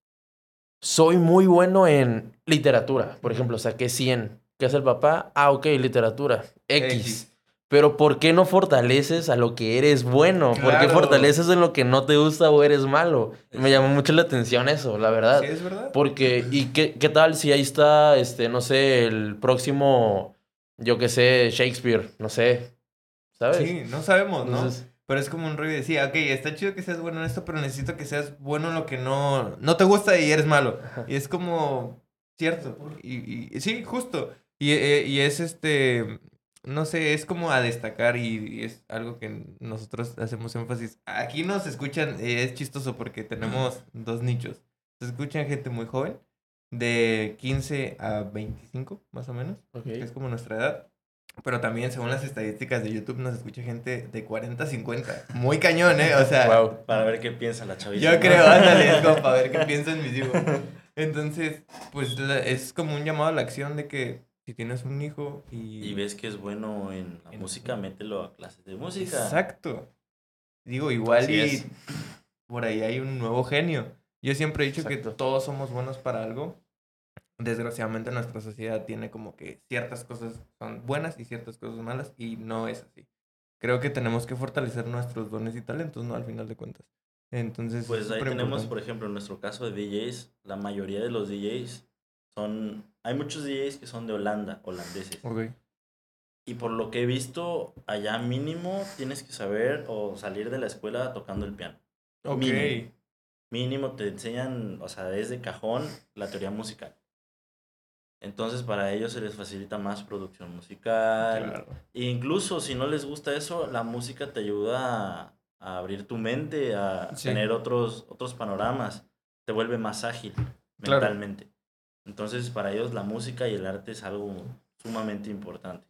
Soy muy bueno en literatura, por ejemplo, saqué 100. ¿Qué hace el papá? Ah, ok, literatura. X. X. Pero ¿por qué no fortaleces a lo que eres bueno? ¿Por qué fortaleces en lo que no te gusta o eres malo? Me llamó mucho la atención eso, la verdad. Sí, es verdad. Porque, ¿y qué, qué tal si ahí está, este, no sé, el próximo, yo qué sé, Shakespeare, no sé, ¿sabes? Sí, no sabemos, ¿no? Entonces, Pero es como un rollo de decir, ok, está chido que seas bueno en esto, pero necesito que seas bueno en lo que no, no te gusta y eres malo. Y es como, cierto. Y, y- sí, justo. Y, eh, y es este, no sé, es como a destacar y, y es algo que nosotros hacemos énfasis. Aquí nos escuchan, eh, es chistoso porque tenemos dos nichos. Se escuchan gente muy joven, de 15 a 25, más o menos que es como nuestra edad. Pero también, según las estadísticas de YouTube, nos escucha gente de 40 a 50. Muy cañón, ¿eh? O sea, Wow. Para ver qué piensa la chavita. yo creo, ándale, es como para ver qué piensan mis hijos. Entonces, pues es como un llamado a la acción de que si tienes un hijo y... Y ves que es bueno en la En- música, mételo a clases de música. Exacto. Digo, igual Así y es. por ahí hay un nuevo genio. Yo siempre he dicho Exacto. que todos somos buenos para algo. Desgraciadamente nuestra sociedad tiene como que ciertas cosas son buenas y ciertas cosas malas y no es así. Creo que tenemos que fortalecer nuestros dones y talentos, ¿no? Al final de cuentas. Entonces, Pues es ahí tenemos, por ejemplo, en nuestro caso de DJs, la mayoría de los DJs son... Hay muchos DJs que son de Holanda, holandeses. Ok. Y por lo que he visto, allá mínimo tienes que saber o salir de la escuela tocando el piano. Ok. Mínimo. Mínimo te enseñan, o sea, desde cajón, la teoría musical. Entonces para ellos se les facilita más producción musical. Claro. E incluso si no les gusta eso, la música te ayuda a, a abrir tu mente, a Sí. tener otros, otros panoramas. Te vuelve más ágil Claro. mentalmente. Entonces para ellos la música y el arte es algo sumamente importante.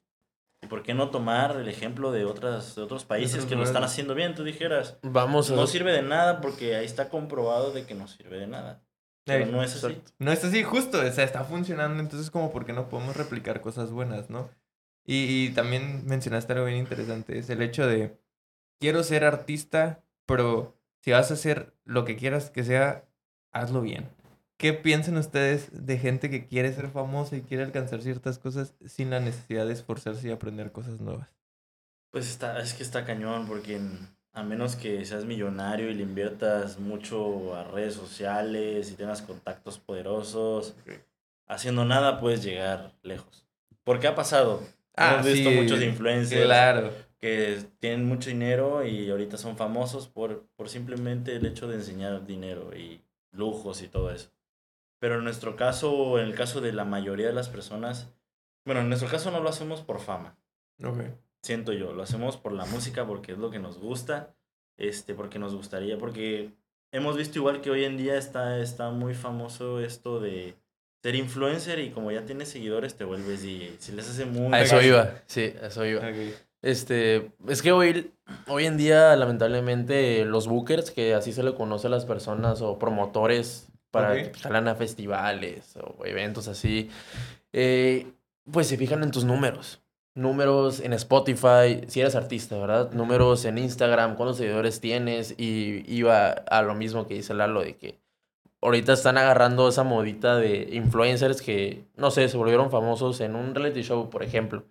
¿Y por qué no tomar el ejemplo de, otras, de otros países que lo están haciendo bien? Tú dijeras, Vamos a... no sirve de nada porque ahí está comprobado de que no sirve de nada. Pero no es así. No es así, justo, o sea, está funcionando, entonces como por qué no podemos replicar cosas buenas, ¿no? Y, y también mencionaste algo bien interesante, es el hecho de, quiero ser artista, pero si vas a hacer lo que quieras que sea, hazlo bien. ¿Qué piensan ustedes de gente que quiere ser famosa y quiere alcanzar ciertas cosas sin la necesidad de esforzarse y aprender cosas nuevas? Pues está, es que está cañón, porque en- a menos que seas millonario y le inviertas mucho a redes sociales y tengas contactos poderosos, haciendo nada puedes llegar lejos. Porque ha pasado. Hemos visto muchos influencers Claro. que tienen mucho dinero y ahorita son famosos por, por simplemente el hecho de enseñar dinero y lujos y todo eso. Pero en nuestro caso, en el caso de la mayoría de las personas, bueno, en nuestro caso no lo hacemos por fama Ok. Siento yo. Lo hacemos por la música, porque es lo que nos gusta, este, porque nos gustaría, porque hemos visto igual que hoy en día está, está muy famoso esto de ser influencer y como ya tienes seguidores te vuelves DJ. Si les hace muy... A eso iba, sí, a eso iba. Ok. Este, es que hoy, hoy en día, lamentablemente, los bookers, que así se le conoce a las personas, o promotores para Ok. que salgan a festivales o eventos así, eh, pues se fijan en tus números. Números en Spotify, si eres artista, ¿verdad? Números en Instagram, cuántos seguidores tienes, y iba a lo mismo que dice Lalo, de que ahorita están agarrando esa modita de influencers que, no sé, se volvieron famosos en un reality show, por ejemplo.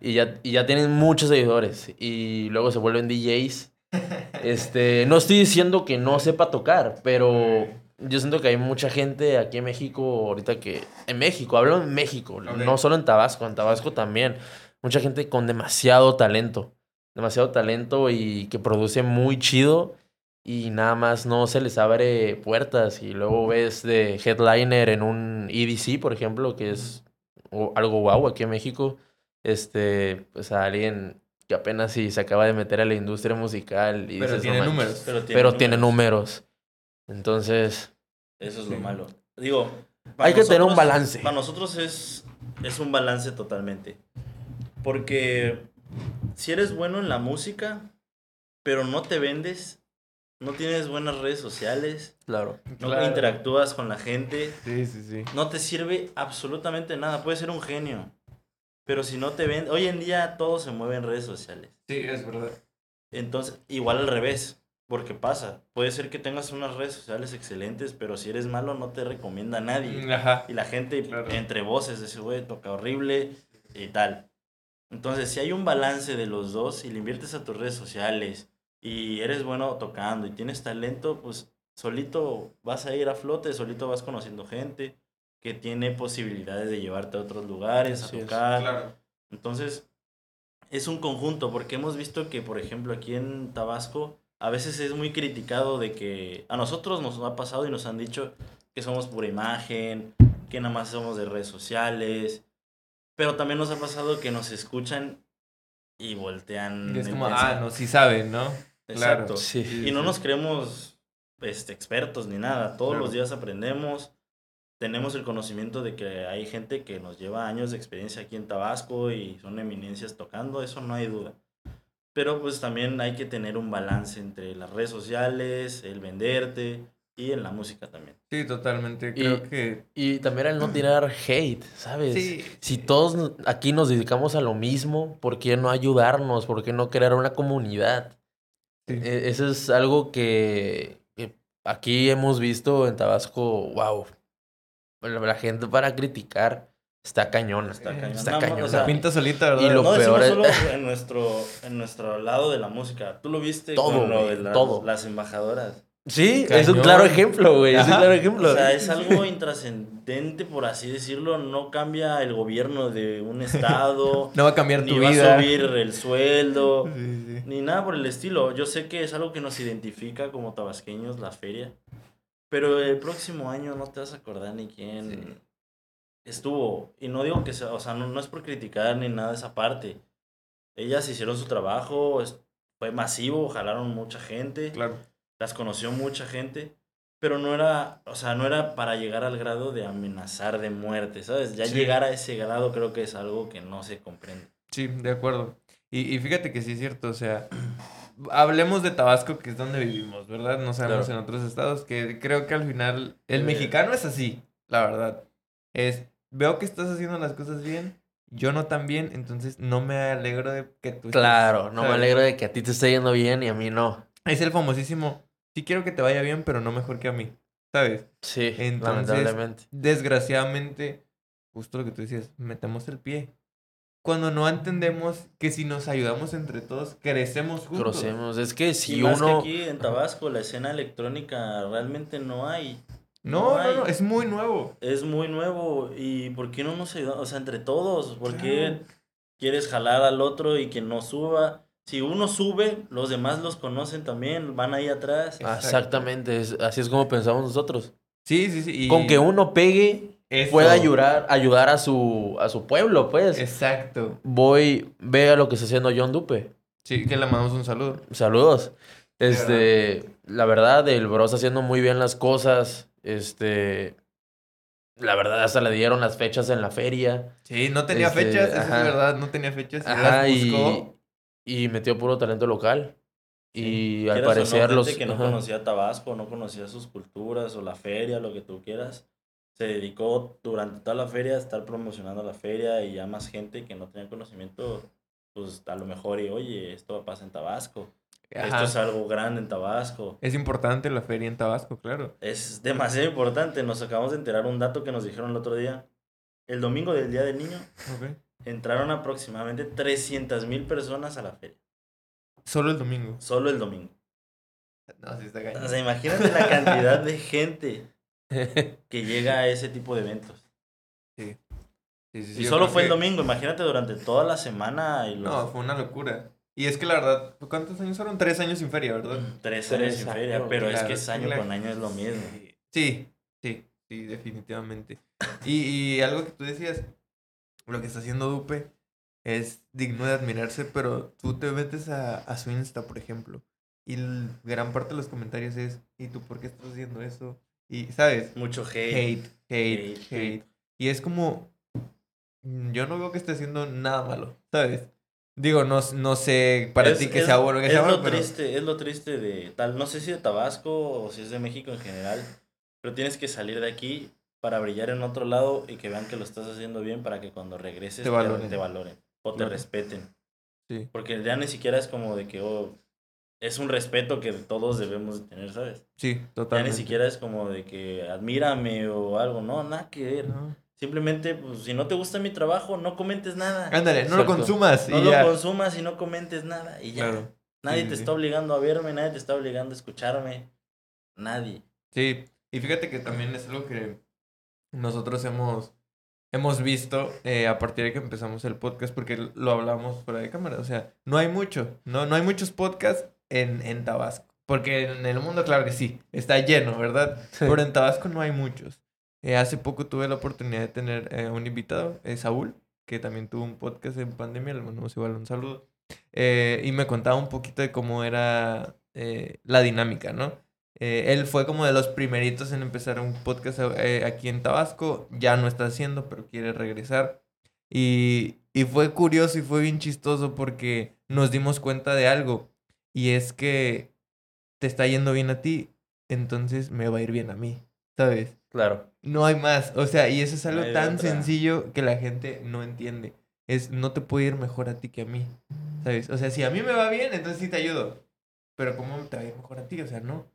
Y ya, y ya tienen muchos seguidores y luego se vuelven DJs. Este, no estoy diciendo que no sepa tocar, pero yo siento que hay mucha gente aquí en México ahorita que en México, hablo en México, no solo en Tabasco, en Tabasco también, mucha gente con demasiado talento, demasiado talento y que produce muy chido y nada más no se les abre puertas y luego ves de headliner en un EDC, por ejemplo, que es algo guau aquí en México este, pues a alguien que apenas si se acaba de meter a la industria musical y Pero dices, tiene números. Pero tiene, Pero tiene números. Entonces, Eso es Sí. lo malo. Digo... Hay que tener un balance. Para nosotros es, es un balance totalmente. Porque si eres bueno en la música, pero no te vendes, no tienes buenas redes sociales, claro. no Claro. interactúas con la gente, Sí, sí, sí. no te sirve absolutamente nada. Puedes ser un genio. Pero si no te ven, hoy en día todo se mueve en redes sociales. Sí, es verdad. Entonces, igual al revés, porque pasa. Puede ser que tengas unas redes sociales excelentes, pero si eres malo no te recomienda nadie. Ajá. Y la gente, Claro. entre voces, ese güey toca horrible y tal. Entonces, si hay un balance de los dos y le inviertes a tus redes sociales y eres bueno tocando y tienes talento, pues solito vas a ir a flote, solito vas conociendo gente que tiene posibilidades de llevarte a otros lugares, a tocar. Claro. Entonces, es un conjunto, porque hemos visto que, por ejemplo, aquí en Tabasco, a veces es muy criticado de que a nosotros nos ha pasado y nos han dicho que somos pura imagen, que nada más somos de redes sociales, pero también nos ha pasado que nos escuchan y voltean. Y es como, ah, no, sí saben, ¿no? Exacto. Claro. Sí. Y no nos creemos este, expertos ni nada. Todos Claro. los días aprendemos. Tenemos el conocimiento de que hay gente que nos lleva años de experiencia aquí en Tabasco y son eminencias tocando, eso no hay duda. Pero pues también hay que tener un balance entre las redes sociales, el venderte y en la música también. Sí, totalmente. Y- Creo que... Y también el no tirar hate, ¿sabes? Sí. Si todos aquí nos dedicamos a lo mismo, ¿por qué no ayudarnos? ¿Por qué no crear una comunidad? Sí. E- Eso es algo que, que aquí hemos visto en Tabasco, wow. La la gente para criticar está cañona. Está cañón. Está más, cañona. o sea, Se pinta solita, ¿verdad? Y lo no peor es- solo en nuestro, en nuestro lado de la música. Tú lo viste Todo, con lo de las, todo. las embajadoras. Sí, es un claro ejemplo, güey. Es un claro ejemplo. O sea, es algo intrascendente, por así decirlo. No cambia el gobierno de un estado, No va a cambiar ni tu va vida. a subir el sueldo, Sí, sí. ni nada por el estilo. Yo sé que es algo que nos identifica como tabasqueños, la feria. Pero el próximo año no te vas a acordar ni quién Sí. estuvo. Y no digo que sea, o sea, no, no es por criticar ni nada de esa parte. Ellas hicieron su trabajo, es- fue masivo, jalaron mucha gente Claro. Las conoció mucha gente, pero no era, o sea, no era para llegar al grado de amenazar de muerte, ¿sabes? Ya Sí. llegar a ese grado creo que es algo que no se comprende. Sí, de acuerdo. Y, y fíjate que sí es cierto, o sea, hablemos de Tabasco, que es donde vivimos, ¿verdad? No sabemos Claro. en otros estados, que creo que al final el Eh. mexicano es así, la verdad. Es, veo que estás haciendo las cosas bien, yo no tan bien, entonces no me alegro de que tú estés- Claro, no me alegro de que a ti te esté yendo bien y a mí no. Es el famosísimo, sí quiero que te vaya bien, pero no mejor que a mí, ¿sabes? Sí, Entonces- lamentablemente. Desgraciadamente, justo lo que tú decías, metemos el pie. Cuando no entendemos que si nos ayudamos entre todos, crecemos juntos. Crucemos. Es que Y si más uno. que aquí en Tabasco la escena electrónica realmente no hay. No, no, hay. no, es muy nuevo. Es muy nuevo y ¿por qué no nos ayudamos? O sea, entre todos, ¿por qué quieres jalar al otro y que no suba? Si uno sube, los demás los conocen también, van ahí atrás. Exacto. Exactamente, es- así es como pensamos nosotros. Sí, sí, sí. y Con que uno pegue, eso. pueda ayudar, ayudar a su, a su pueblo, pues. Exacto. Voy, vea lo que está haciendo John Dupe. Sí, que le mandamos un saludo. Saludos. Este, la verdad, el bro está haciendo muy bien las cosas. Este, la verdad, hasta le dieron las fechas en la feria. Sí, no tenía Este, fechas, eso ajá. es verdad, no tenía fechas. y Ajá, las buscó. y metió puro talento local. Y al no, parecer gente los... que no ajá. conocía Tabasco, no conocía sus culturas o la feria, lo que tú quieras, se dedicó durante toda la feria a estar promocionando la feria y ya más gente que no tenía conocimiento, pues a lo mejor, y oye, esto pasa en Tabasco, Ajá. esto es algo grande en Tabasco. Es importante la feria en Tabasco, claro. Es demasiado importante, nos acabamos de enterar un dato que nos dijeron el otro día. El domingo del Día del Niño Ok. Entraron aproximadamente 300 mil personas a la feria, Solo el domingo. solo el domingo. No, sí está cañón. O sea, imagínate la cantidad de gente que llega a ese tipo de eventos. Sí, sí, sí, Y solo fue el domingo, imagínate durante toda la semana y los No, fue una locura. Y es que la verdad, ¿cuántos años fueron? Tres años sin feria, ¿verdad? tres Tres años sin feria, años, pero es que es año la- con año es lo mismo. Sí, sí, sí, definitivamente. Y, y algo que tú decías, lo que está haciendo Dupe es digno de admirarse, pero tú te metes a, a su Insta, por ejemplo, y gran parte de los comentarios es, ¿y tú por qué estás haciendo eso? Y, ¿sabes? Mucho hate. Hate, hate, Hate, hate. Y es como, mm, yo no veo que esté haciendo nada malo, ¿sabes? Digo, no, no sé para Es- ti que es- sea bueno, que es sea lo pero... triste, es lo triste de tal, no sé si de Tabasco o si es de México en general, pero tienes que salir de aquí para brillar en otro lado y que vean que lo estás haciendo bien para que cuando regreses Te valoren. te valoren o te Claro. respeten. Sí, Porque ya ni siquiera es como de que oh, es un respeto que todos debemos de tener, ¿sabes? sí, Ya totalmente. ni siquiera es como de que admírame o algo, no, nada que ver. No. Simplemente, pues, si no te gusta mi trabajo, no comentes nada. Ándale, no lo consumas No y lo ya. consumas y no comentes nada y ya. Claro. Nadie Sí, te sí, está obligando a verme, nadie te está obligando a escucharme. Nadie. Sí, y fíjate que también es algo que nosotros hemos, hemos visto eh, a partir de que empezamos el podcast, porque lo hablamos fuera de cámara. O sea, no hay mucho, no, no hay muchos podcasts en, en Tabasco. Porque en el mundo, claro que sí, está lleno, ¿verdad? Pero en Tabasco no hay muchos. Eh, hace poco tuve la oportunidad de tener eh, un invitado, Saúl, que también tuvo un podcast en pandemia, le mandamos igual un saludo. Y me contaba un poquito de cómo era la dinámica, ¿no? Eh, él fue como de los primeritos en empezar un podcast eh, aquí en Tabasco. Ya no está haciendo, pero quiere regresar. Y, y fue curioso y fue bien chistoso porque nos dimos cuenta de algo. Y es que te está yendo bien a ti, entonces me va a ir bien a mí, ¿sabes? Claro. No hay más. O sea, y eso es algo tan otra. sencillo que la gente no entiende. Es, no te puede ir mejor a ti que a mí, ¿sabes? O sea, si a mí me va bien, entonces sí te ayudo. Pero ¿cómo te va a ir mejor a ti? O sea, no.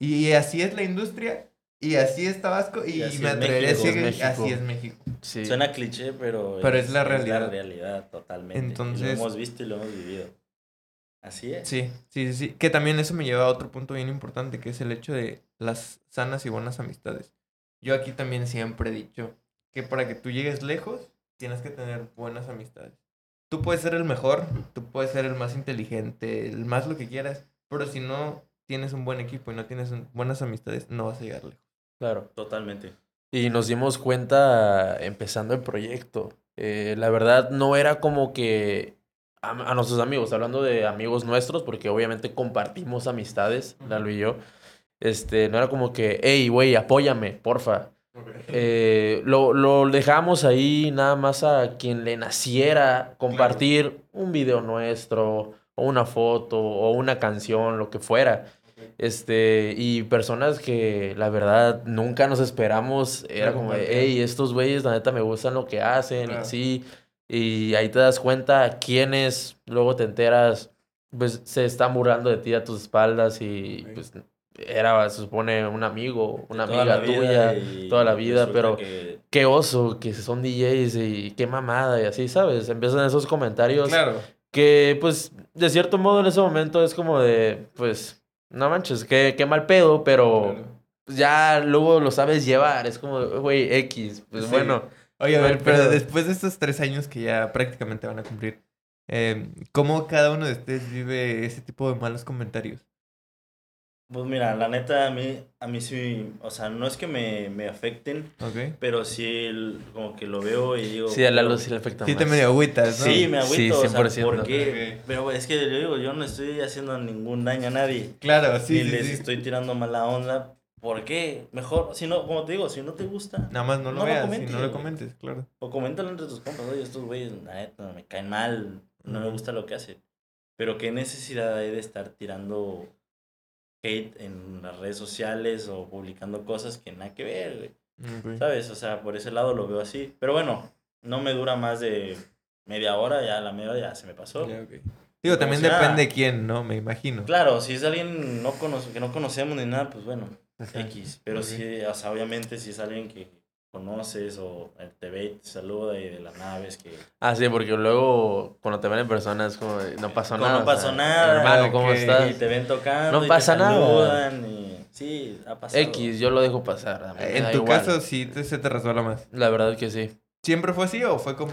Y así es la industria, y así es Tabasco, y, Y así me es atrevería a decir que así es México. Sí. Suena cliché, pero, Pero es la realidad. realidad totalmente. Y Entonces- lo hemos visto y lo hemos vivido. Así es. Sí, sí, sí, sí. Que también eso me lleva a otro punto bien importante, que es el hecho de las sanas y buenas amistades. Yo aquí también siempre he dicho que para que tú llegues lejos, tienes que tener buenas amistades. Tú puedes ser el mejor, tú puedes ser el más inteligente, el más lo que quieras, pero si no tienes un buen equipo y no tienes buenas amistades, no vas a llegar lejos. Claro. Totalmente. Y nos dimos cuenta empezando el proyecto. Eh, la verdad no era como que a, a nuestros amigos, hablando de amigos nuestros, porque obviamente compartimos amistades, Ujú. Lalo y yo. Este, no era como que, hey, güey, apóyame, porfa. Eh, lo, lo dejamos ahí nada más a quien le naciera compartir un video nuestro, o una foto, o una canción, lo que fuera. Este, y personas que la verdad nunca nos esperamos, era como, hey, estos güeyes la neta me gustan lo que hacen, y así. Y ahí te das cuenta quiénes, luego te enteras, pues se están burlando de ti a tus espaldas y pues era, se supone, un amigo, una Toda amiga tuya, y toda la vida, pero que- qué oso, que son DJs y qué mamada y así, ¿sabes? Empiezan esos comentarios Claro. que, pues, de cierto modo en ese momento es como de, pues, no manches, qué, qué mal pedo, pero claro. ya luego lo sabes llevar, es como, güey, X, pues Sí. bueno. Oye, a ver, pero pedo. después de estos tres años que ya prácticamente van a cumplir, eh, ¿cómo cada uno de ustedes vive ese tipo de malos comentarios? Pues mira, la neta, a mí, a mí sí, o sea, no es que me, me afecten, ¿Ok? pero sí el- como que lo veo y digo... Sí, a pero- Lalo sí le afecta Sí te medio agüitas, ¿no? Sí, me agüito, Sí, o sea, 100%. ¿por qué? Ok. Pero es que yo digo, yo no estoy haciendo ningún daño a nadie. Claro, sí, ni sí, les sí. estoy tirando mala onda. ¿Por qué? Mejor, si no, como te digo, si no te gusta, Nada más no lo No lo veas comentes, no lo comentes, claro. o coméntalo entre tus compas, oye, estos güeyes, la neta, me caen mal, no me gusta lo que hacen. Pero qué necesidad hay de estar tirando hate en las redes sociales o publicando cosas que nada que ver, güey. ¿Sabes? O sea, por ese lado lo veo así. Pero bueno, no me dura más de media hora, ya la media hora ya se me pasó. Digo, también sea- depende de quién, ¿no? Me imagino. Claro, si es alguien no cono- que no conocemos ni nada, pues bueno, Ajá. X. Pero sí, o sea, obviamente si es alguien que conoces o te ve y te saluda y de la nada ves que... Ah, sí, porque luego cuando te ven en persona es como, no pasó Como nada. no o sea, pasó nada, Hermano, ¿cómo estás? Y te ven tocando No y pasa te nada. saludan y... Sí, ha pasado. X, yo lo dejo pasar. En tu igual. caso, sí te, se te resbala más. La verdad que sí. ¿Siempre fue así o fue como...?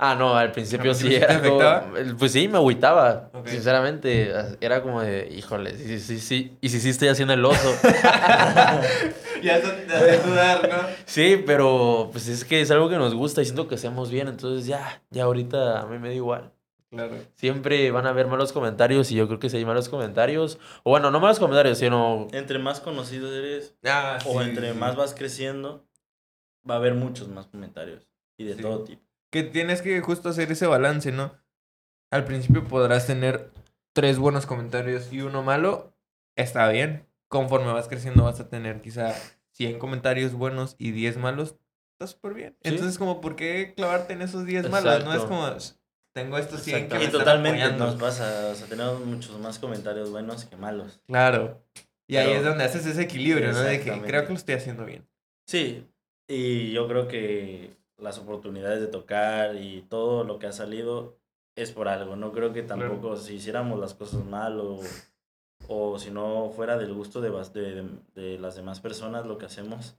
Ah, no, al principio ¿Al sí era como- afectaba? Pues sí, me agüitaba. Sinceramente, era como de, híjole, sí, sí, sí. Y si sí estoy haciendo el oso. ya eso te hace dudar, ¿no? sí, pero pues es que es algo que nos gusta y siento que hacemos bien. Entonces ya, ya ahorita a mí me da igual. Claro. Siempre van a haber malos comentarios y yo creo que si hay malos comentarios, o bueno, no malos comentarios, sino Entre más conocido eres Ah, o sí, entre sí. más vas creciendo, va a haber muchos más comentarios. Y de Sí. todo tipo. Que tienes que justo hacer ese balance, ¿no? Al principio podrás tener tres buenos comentarios y uno malo. Está bien. Conforme vas creciendo vas a tener quizá 100 comentarios buenos y 10 malos. Está súper bien. Sí. Entonces, como, ¿por qué clavarte en esos 10 malos? No es como, tengo estos 100 que me. Y totalmente nos pasa, o sea, tenemos muchos más comentarios buenos que malos. Claro. Y ahí es donde haces ese equilibrio, ¿no? De que creo que lo estoy haciendo bien. Sí, y yo creo que las oportunidades de tocar y todo lo que ha salido es por algo. No creo que Claro. tampoco si hiciéramos las cosas mal o, o si no fuera del gusto de, de, de- las demás personas lo que hacemos.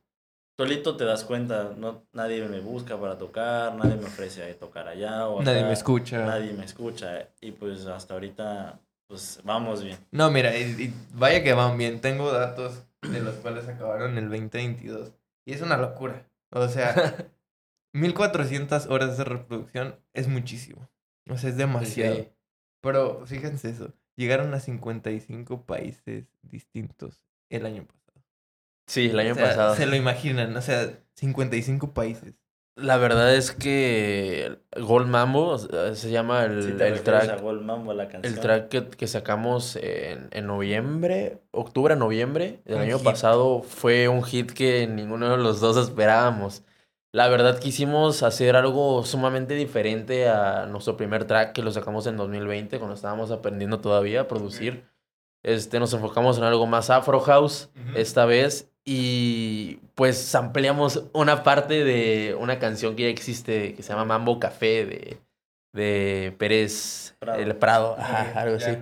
Solito te das cuenta, no, nadie me busca para tocar, nadie me ofrece tocar allá o Nadie acá, me escucha. Nadie me escucha y pues hasta ahorita pues vamos bien. No, mira, y, y vaya que van bien. Tengo datos de los cuales acabaron el 2022. Y es una locura. O sea, 1400 horas de reproducción es muchísimo. O sea, es demasiado. Sí. Pero fíjense eso. Llegaron a 55 países distintos el año pasado. Sí, el año O sea, pasado. Se lo imaginan. O sea, 55 países. La verdad es que Gold Mambo se llama el, Si te el refieres track. a Gold Mambo, la canción. El track que, que sacamos en, en noviembre, octubre, noviembre del Un año hit. pasado fue un hit que ninguno de los dos esperábamos. La verdad quisimos hacer algo sumamente diferente a nuestro primer track que lo sacamos en 2020 cuando estábamos aprendiendo todavía a producir. Este, nos enfocamos en algo más Afro House esta vez y pues ampliamos una parte de una canción que ya existe que se llama Mambo Café de, de Pérez Prado. el Prado, ajá, algo así.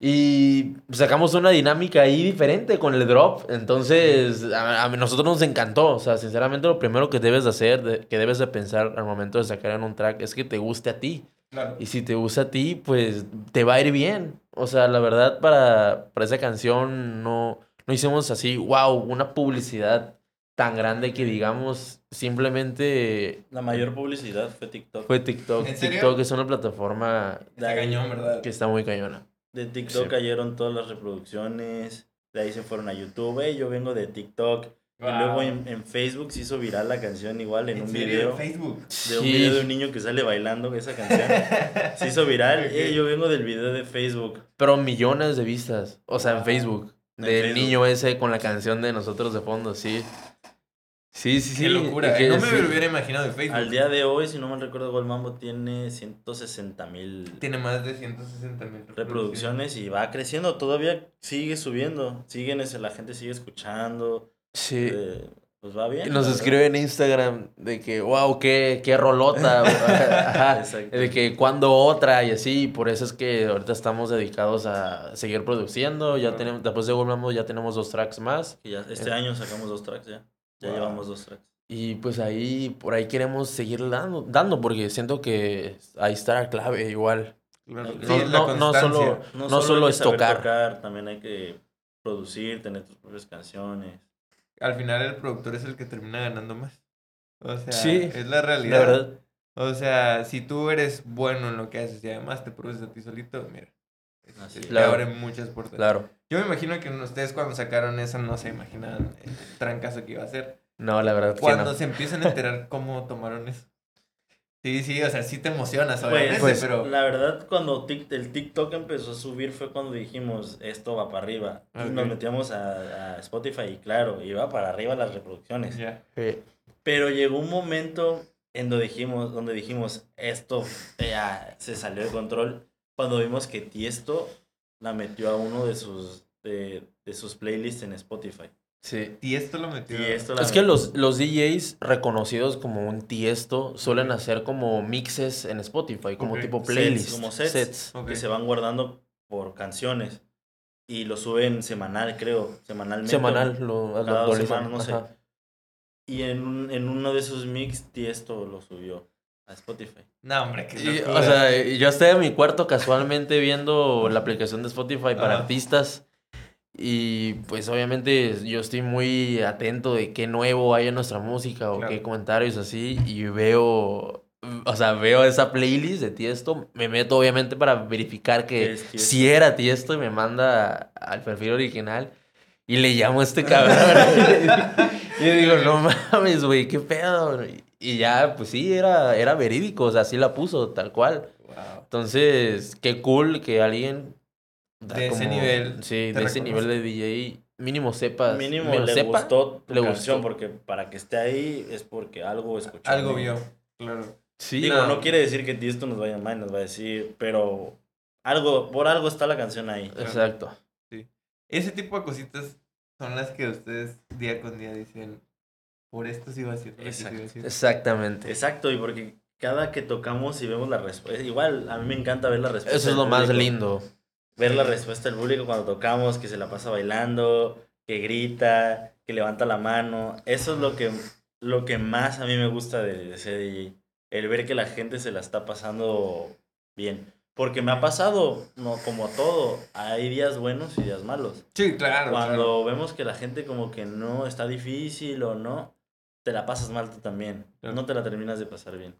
Y sacamos una dinámica ahí diferente con el drop. Entonces, a, a nosotros nos encantó. O sea, sinceramente, lo primero que debes de hacer, de- que debes de pensar al momento de sacar en un track, es que te guste a ti. Claro. Y si te gusta a ti, pues te va a ir bien. O sea, la verdad, para, para esa canción no, no hicimos así, wow, una publicidad tan grande que digamos, simplemente La mayor publicidad fue TikTok. fue TikTok. ¿En serio? TikTok es una plataforma Está cañón, ¿verdad? que está muy cañona. De TikTok Sí. cayeron todas las reproducciones. De ahí se fueron a YouTube. "Ey, yo vengo de TikTok. Y luego en, en Facebook se hizo viral la canción igual en, ¿En un serio? video. ¿En Facebook? De un Sí. video de un niño que sale bailando esa canción. Se hizo viral. Ok. "Ey, yo vengo del video de Facebook. Pero millones de vistas. O sea, en. Facebook. Del Facebook. niño ese con la canción de nosotros de fondo, sí. Sí, sí, sí. Qué locura. que no me sí. lo hubiera imaginado en Facebook. Al día de hoy, si no mal recuerdo, Gol Mambo tiene 160 mil Tiene más de 160 mil reproducciones y va creciendo. Todavía sigue subiendo. Siguen, ese- la gente sigue escuchando. Sí. eh, pues va bien. Y nos escribe en Instagram de que, wow, qué, qué rolota. Ajá. De que cuando otra y así. y Por eso es que ahorita estamos dedicados a seguir produciendo. Ya tenemos, después de Volvamos ya tenemos dos tracks más. Ya- este año sacamos dos tracks ya. Ya Wow. llevamos dos tracks. Y pues ahí, por ahí queremos seguir dando, dando porque siento que ahí está la clave igual. Claro. No- Sí, No, es la no, no solo, no solo es tocar. También hay que producir, tener tus propias canciones. Al final el productor es el que termina ganando más. O sea, Sí, es la realidad. La verdad. O sea, si tú eres bueno en lo que haces y además te produces a ti solito, mira. Así Te es. Claro. abre muchas puertas. Claro. Yo me imagino que ustedes cuando sacaron eso no se imaginaban el trancazo que iba a ser. No, la verdad que Cuando no. se empiezan a enterar cómo tomaron eso. Sí, sí, o sea, sí te emocionas, Pues, obviamente, pues, pero... La verdad, cuando tic- el TikTok empezó a subir fue cuando dijimos, esto va para arriba. Ok. Y nos metíamos a, a Spotify y claro, iba para arriba las reproducciones. Ya. Eh, Pero llegó un momento en donde dijimos, donde dijimos, esto ya se salió de control. Cuando vimos que Tiesto la metió a uno de sus, de, de sus playlists en Spotify. sí. Y esto lo metió. Tiesto la Es que los, los DJs reconocidos como un tiesto suelen hacer como mixes en Spotify, como tipo Sets, playlists. como sets. Que se van guardando por canciones. Y lo suben semanal, creo, semanalmente. Semanal, lo, lo Cada dos actualizan. semanas, no sé. Ajá. Y en, un- en uno de sus mix, Tiesto lo subió a Spotify. No, hombre, qué Y, o sea, yo estaba en mi cuarto casualmente viendo la aplicación de Spotify para Ajá. artistas. Y pues obviamente yo estoy muy atento de qué nuevo hay en nuestra música o Claro. qué comentarios así. Y veo, o sea, veo esa playlist de Tiesto. Me meto obviamente para verificar que si era Tiesto y me manda al perfil original. Y le llamo a este cabrón. y yo digo, no mames, güey, qué pedo. Y- Y ya, pues sí, era, era verídico, o sea, así la puso, tal cual. Wow. Entonces, qué cool que alguien... De ese nivel Sí, de ese nivel de DJ, mínimo sepas. Mínimo le sepa, gustó tu le canción, gustó. porque para que esté ahí es porque algo escuchó. Algo vio, claro. Sí, Digo, No. no. quiere decir que Tiesto nos vaya mal, nos va a decir, pero algo, por algo está la canción ahí. Exacto. Ese tipo de cositas son las que ustedes día con día dicen, por esto sí va a esto sí iba a ser". Exactamente. Exacto, y porque cada que tocamos y vemos la respuesta, igual a mí me encanta ver la respuesta. Eso es lo más público. lindo. Ver la respuesta del público cuando tocamos, que se la pasa bailando, que grita, que levanta la mano. Eso es lo que, lo que más a mí me gusta de, de ser DJ. El ver que la gente se la está pasando bien. Porque me ha pasado, no como todo, hay días buenos y días malos. Sí, claro. Cuando vemos que la gente como que no está difícil o no, te la pasas mal tú también. Claro. No te la terminas de pasar bien.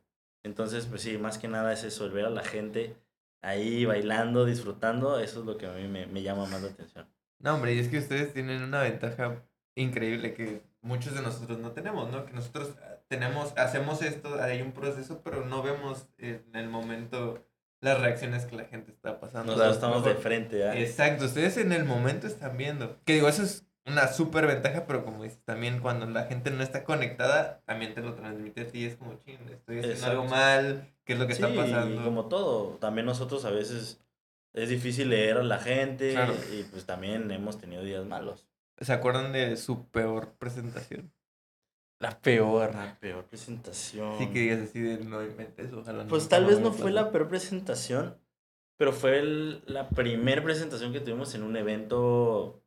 Entonces, pues sí, más que nada es eso, el ver a la gente ahí bailando, disfrutando, eso es lo que a mí me, me llama más la atención. No, hombre, y es que ustedes tienen una ventaja increíble que muchos de nosotros no tenemos, ¿no? Que nosotros ah, tenemos, hacemos esto, hay un proceso, pero no vemos en el momento las reacciones que la gente está pasando. Nosotros O sea, estamos de mejor- frente, ¿ah? Exacto, ustedes en el momento están viendo. Que digo, eso es una súper ventaja, pero como dices, también cuando la gente no está conectada, también te lo transmite a ti, es como, ching, estoy haciendo algo mal, ¿qué es lo que Sí, está pasando? y como todo, también nosotros a veces es difícil leer a la gente Claro. y pues también hemos tenido días malos. ¿Se acuerdan de su peor presentación? La peor. La peor presentación. Sí que digas así de no inventes, ojalá Pues tal vez no fue pasar". la peor presentación, pero fue el- la primer presentación que tuvimos en un evento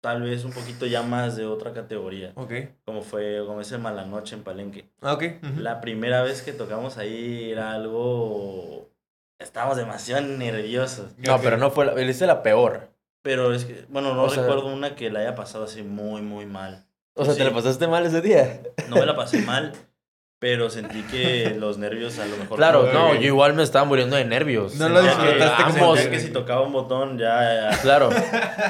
tal vez un poquito ya más de otra categoría, Ok. como fue como ese Malanoche en Palenque. Ah, ok. La primera vez que tocamos ahí era algo... Estábamos demasiado nerviosos. No, pero no fue la, él hice la peor. Pero es que, bueno, no O sea- recuerdo una que la haya pasado así muy, muy mal. O sea, Sí. ¿te la pasaste mal ese día? No me la pasé mal, pero sentí que los nervios a lo mejor... Claro, no, yo igual me estaba muriendo de nervios. No lo disfrutaste como Vamos. sentía que si tocaba un botón ya... ya- Claro,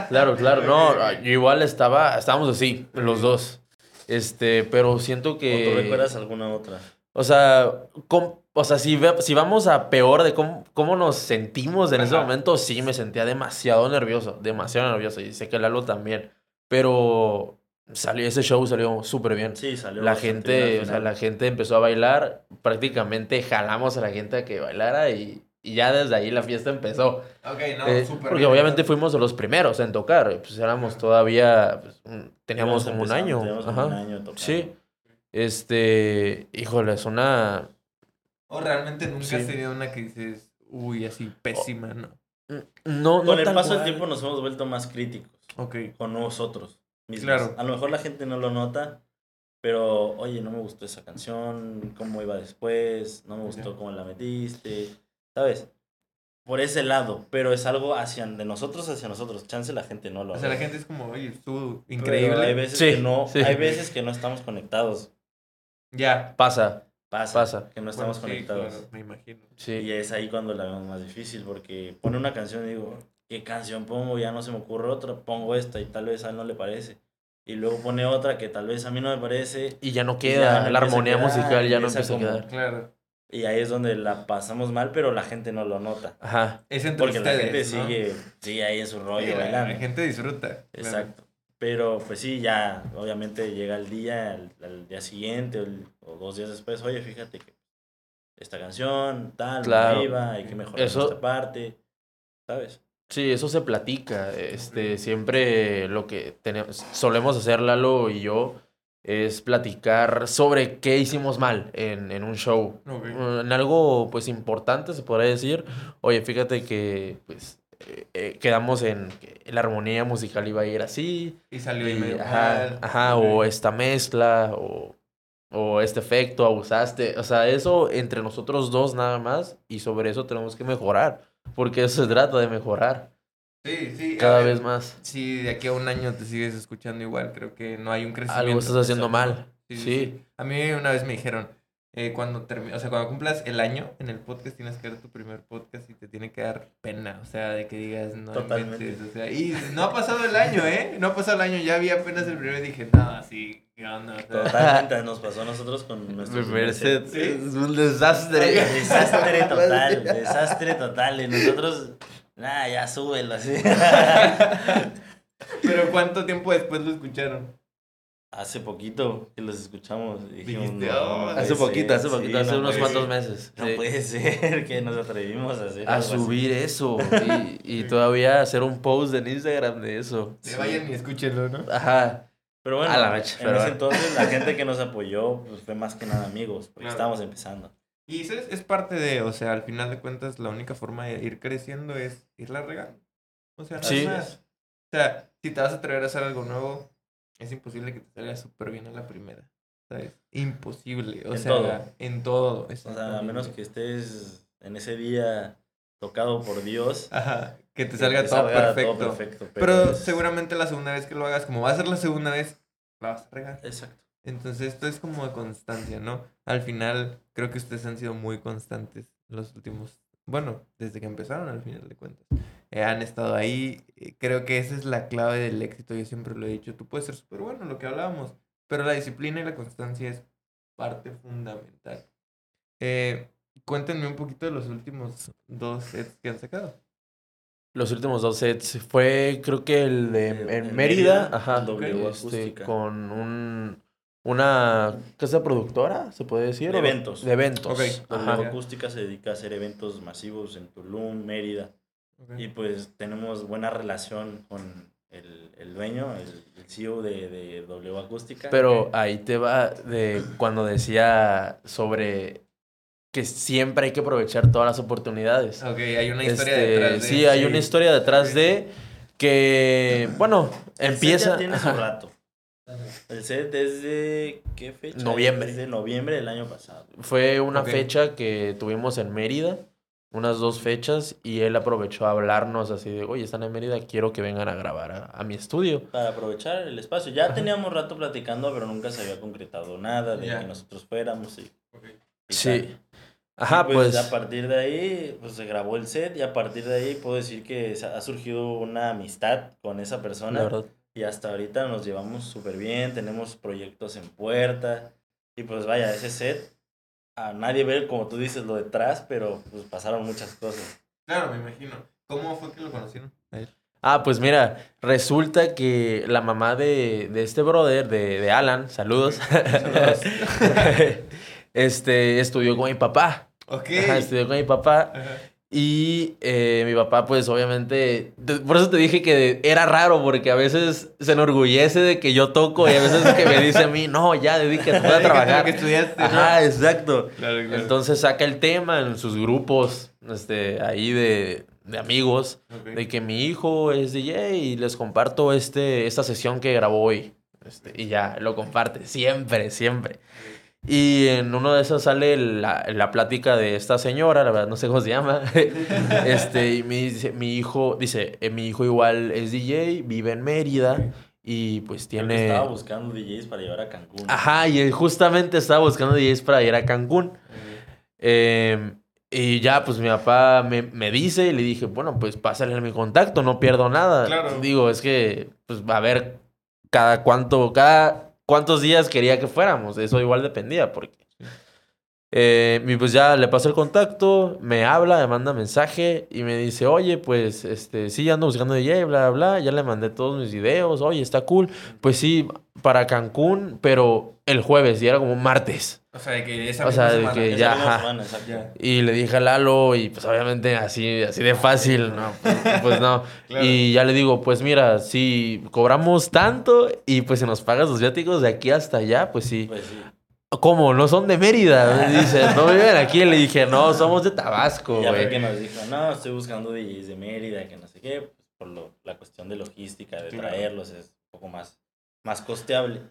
claro, claro. No, yo igual estaba, estábamos así, los dos. Este, pero siento ¿O que. tú recuerdas alguna otra? O sea, com- o sea, si, ve- si vamos a peor de cómo, cómo nos sentimos en ese Ajá. momento, sí me sentía demasiado nervioso, demasiado nervioso. Y sé que Lalo también. Pero salió, ese show salió súper bien. Sí, salió. La gente, o sea, la gente empezó a bailar, prácticamente jalamos a la gente a que bailara y, y ya desde ahí la fiesta empezó. Ok, no, Eh, súper porque bien, obviamente fuimos los primeros en tocar, pues éramos todavía, pues, teníamos como un año. teníamos Ajá. un año tocando. Sí. Este, híjole, es una... O realmente nunca Sí. has tenido una que dices, uy, así pésima, ¿no? No, no Con el paso del tiempo nos hemos vuelto más críticos Ok. con nosotros mismos. Claro. A lo mejor la gente no lo nota, pero oye, no me gustó esa canción, cómo iba después, no me gustó cómo la metiste, ¿sabes? Por ese lado, pero es algo hacia de nosotros hacia nosotros. Chance la gente no lo O sea, la gente es como, oye, estuvo Pero increíble. Hay veces Sí, que no, sí. hay veces que no estamos conectados. Ya. Pasa, Pasa, Pasa. que no estamos Bueno, sí, conectados. claro, me imagino. sí. Y es ahí cuando la vemos más difícil, porque pone una canción y digo, ¿qué canción pongo? Ya no se me ocurre otra, pongo esta y tal vez a él no le parece. Y luego pone otra que tal vez a mí no me parece. Y ya no queda, ya no la armonía quedar, musical ya no empieza empieza a como- quedar. Claro. Y ahí es donde la pasamos mal, pero la gente no lo nota. Ajá. Es entre Porque la gente sigue, sigue ahí en su rollo Sí, bailando. la gente disfruta. claro. Exacto. Pero pues sí, ya obviamente llega el día, al, al día siguiente o, el- o dos días después, oye, fíjate que esta canción, tal, Claro. no iba, hay que mejorar Eso- esta parte, ¿sabes? Sí, eso se platica. Este, siempre lo que tenemos, solemos hacer Lalo y yo es platicar sobre qué hicimos mal en, en un show. En algo pues importante se podría decir. Oye, fíjate que pues eh, eh, quedamos en que la armonía musical iba a ir así. Y salió y, medio ajá, mal. ajá, Ok. o esta mezcla, o, o este efecto, abusaste. O sea, eso entre nosotros dos nada más. Y sobre eso tenemos que mejorar. Porque eso se trata de mejorar Sí, sí. cada ver, vez más. Si de aquí a un año te sigues escuchando igual, creo que no hay un crecimiento. Algo estás haciendo mal. Sí, sí, Sí. sí. A mí una vez me dijeron, eh, cuando termi- o sea, cuando cumplas el año en el podcast tienes que dar tu primer podcast y te tiene que dar pena, o sea, de que digas, no Totalmente. inventes", o sea, y no ha pasado el año, ¿eh? No ha pasado el año, ya vi apenas el primero y dije, no, sí, ¿qué onda? O sea, Totalmente nos pasó a nosotros con nuestro primer set. Sí. es un desastre. Desastre total, desastre total. Y nosotros, nah, ya súbelo así. Pero ¿cuánto tiempo después lo escucharon? Hace poquito que los escuchamos. dijimos, Dijiste, "No, "Oh, no Hace poquito, ser, hace sí, poquito, hace no unos cuantos ser". meses. No sí. puede ser que nos atrevimos a hacer A algo así. subir eso. Y, y todavía hacer un post en Instagram de eso. Que vayan y escúchenlo, ¿no? Ajá. Pero bueno, A la mecha, en pero ese bueno. entonces la gente que nos apoyó pues, fue más que nada amigos, porque Claro. estábamos empezando. Y eso es, es parte de, o sea, al final de cuentas, la única forma de ir creciendo es irla regando. O sea, nada Sí. más. O sea, si te vas a atrever a hacer algo nuevo, es imposible que te salga súper bien a la primera. ¿Sabes? Imposible. O En sea, todo. en todo. O sea, a menos que estés en ese día tocado por Dios. Ajá, que te que salga, te todo, salga perfecto. perfecto, Pero es- seguramente la segunda vez que lo hagas, como va a ser la segunda vez, la vas a regar. Exacto. Entonces, esto es como de constancia, ¿no? Al final, creo que ustedes han sido muy constantes los últimos, bueno, desde que empezaron, al final de cuentas. Eh, han estado ahí. eh, Creo que esa es la clave del éxito. Yo siempre lo he dicho. Tú puedes ser súper bueno, lo que hablábamos, pero la disciplina y la constancia es parte fundamental. Eh, cuéntenme un poquito de los últimos dos sets que han sacado. Los últimos dos sets fue, creo que el de El- en el Mérida, Mérida, ajá, con W este, con un una casa productora, se puede decir, De eventos. de eventos, Ok. ajá. W Acústica se dedica a hacer eventos masivos en Tulum, Mérida. Y pues tenemos buena relación con el, el dueño, el, el CEO de, de W Acústica. Pero ahí te va de cuando decía sobre que siempre hay que aprovechar todas las oportunidades. Ok, hay una historia Este, detrás de sí, hay sí. una historia detrás de que, bueno, El set empieza... ya tiene su rato. El set es de. ¿Qué fecha? Noviembre. Es de noviembre del año pasado. Fue una fecha que tuvimos en Mérida, unas dos fechas, y él aprovechó a hablarnos así de, oye, están en Mérida, quiero que vengan a grabar a, a mi estudio. Para aprovechar el espacio. Ya teníamos rato platicando, pero nunca se había concretado nada de Ya. que nosotros fuéramos. Y, y Sí. tal. Ajá, Y pues... A partir de ahí, pues se grabó el set y a partir de ahí puedo decir que ha surgido una amistad con esa persona. la verdad. Y hasta ahorita nos llevamos súper bien, tenemos proyectos en puerta. Y pues vaya, ese set, a nadie ve, como tú dices, lo detrás, pero pues pasaron muchas cosas. Claro, me imagino. ¿Cómo fue que lo conocieron? A él. Ah, pues mira, resulta que la mamá de, de este brother, de, de Alan, saludos, este, estudió con mi papá. Ok. Ajá, estudió con mi papá. Ajá. Y eh, mi papá, pues obviamente, te- por eso te dije que era raro, porque a veces se enorgullece de que yo toco y a veces que me dice a mí, no, ya, dedícate Dedícate a trabajar. que estudiaste, ¿no? Ajá, exacto. Claro, claro. Entonces saca el tema en sus grupos, este, ahí de, de amigos, de que mi hijo es DJ y les comparto este, esta sesión que grabó hoy. Este, y ya, lo comparte, siempre, siempre. Y en uno de esos sale la, la plática de esta señora, la verdad no sé cómo se llama. este, y me dice, mi hijo, dice, eh, mi hijo igual es DJ, vive en Mérida y pues Creo que tiene... estaba buscando DJs para llevar a Cancún. Ajá, y él justamente estaba buscando DJs para ir a Cancún. Eh, y ya, pues mi papá me, me dice y le dije, bueno, pues pásale mi contacto, no pierdo nada. Claro. Digo, es que, pues a ver, cada cuánto, cada cuántos días quería que fuéramos. Eso igual dependía, porque. Eh, y pues ya le paso el contacto, me habla, me manda mensaje y me dice, oye, pues, este, sí, ando buscando DJ, bla, bla, bla, ya le mandé todos mis videos, oye, está cool. Pues sí, para Cancún, pero el jueves, y era como martes. O sea, de que esa O sea, misma de semana. que Esa ya, misma ajá. semana, exacto. Ya. Y le dije a Lalo, y pues obviamente así, así de fácil, no, pues, pues no. Claro. Y ya le digo, pues mira, si cobramos tanto y pues si nos pagas los viáticos de aquí hasta allá, pues sí. Pues sí. ¿Cómo? ¿No son de Mérida? Dice, no viven aquí. Le dije, no, somos de Tabasco, Y ya fue que nos dijo, no, estoy buscando DJs de Mérida, que no sé qué, pues, por lo- la cuestión de logística, de Claro. traerlos, es un poco más, más costeable.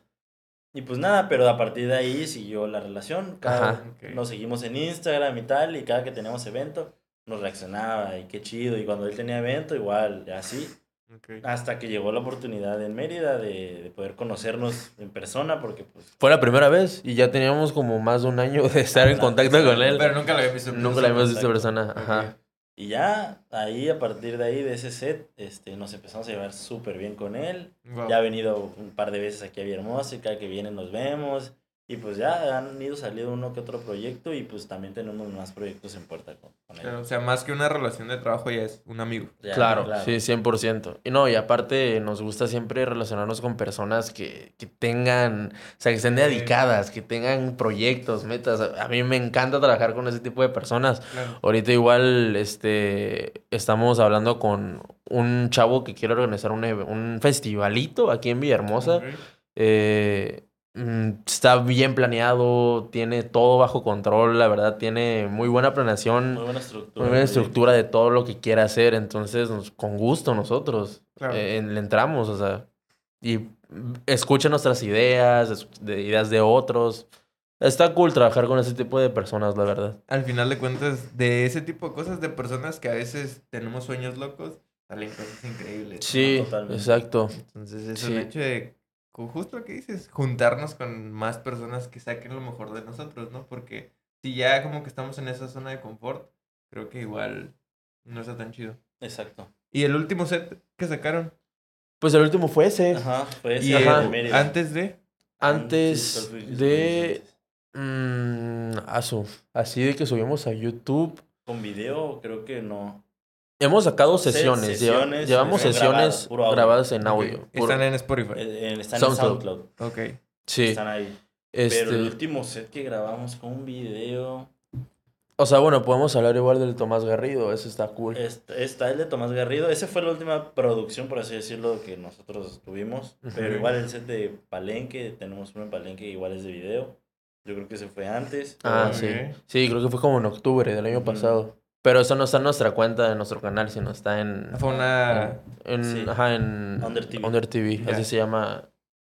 Y pues nada, pero a partir de ahí siguió la relación. Cada, Ajá. Nos seguimos en Instagram y tal, y cada que teníamos evento, nos reaccionaba, y qué chido. Y cuando él tenía evento, igual, así. Hasta que llegó la oportunidad en Mérida de, de poder conocernos en persona, porque pues... Fue la primera vez y ya teníamos como más de un año de estar en contacto con él. Pero nunca lo había visto. en Nunca la persona. habíamos visto en persona. Ajá. Y ya, ahí, a partir de ahí, de ese set, este, nos empezamos a llevar súper bien con él. Wow. Ya ha venido un par de veces aquí a Villahermosa y cada que viene nos vemos. Y pues ya han ido saliendo uno que otro proyecto y pues también tenemos más proyectos en puerta con, con él. Claro, o sea, más que una relación de trabajo ya es un amigo. Ya, Claro, sí, 100%. Y no, y aparte nos gusta siempre relacionarnos con personas que, que tengan, o sea, que estén Sí. dedicadas, que tengan proyectos, metas. A mí me encanta trabajar con ese tipo de personas. Claro. Ahorita igual, este, estamos hablando con un chavo que quiere organizar un, un festivalito aquí en Villahermosa. Eh, está bien planeado, tiene todo bajo control, la verdad, tiene muy buena planeación. Muy buena estructura. Muy buena estructura de todo lo que quiera hacer, entonces nos- con gusto nosotros Claro. eh, le entramos, o sea, y mm, escucha nuestras ideas, es- de ideas de otros. Está cool trabajar con ese tipo de personas, la verdad. Al final de cuentas, de ese tipo de cosas, de personas que a veces tenemos sueños locos, salen cosas increíbles. Sí, totalmente. exacto. Entonces, es Sí. el hecho de, justo lo que dices, juntarnos con más personas que saquen lo mejor de nosotros, ¿no? Porque si ya como que estamos en esa zona de confort, creo que igual no está tan chido. Exacto. Y el último set que sacaron, Pues el último fue ese. Ajá, fue y ese Ajá. Mérida. antes de... Antes de... Mm, asu, así de que subimos a YouTube. Con video, creo que no. Hemos sacado Se- sesiones. lleva- sesiones, llevamos sesiones grabadas, en audio. puro- Están en Spotify. Eh, eh, están SoundCloud. en SoundCloud. Ok. sí. Están ahí. Este, Pero el último set que grabamos con un video. O sea, bueno, podemos hablar igual del Tomás Garrido, eso está cool. Este, está el de Tomás Garrido. Esa fue la última producción, por así decirlo, que nosotros tuvimos. Pero igual el set de Palenque, tenemos uno en Palenque que igual es de video. Yo creo que ese fue antes. Ah, sí. Sí, creo que fue como en octubre del año pasado. Pero eso no está en nuestra cuenta de nuestro canal, sino está en... Fue una... en Sí. Ajá, en... Under TV. Under TV, así se llama.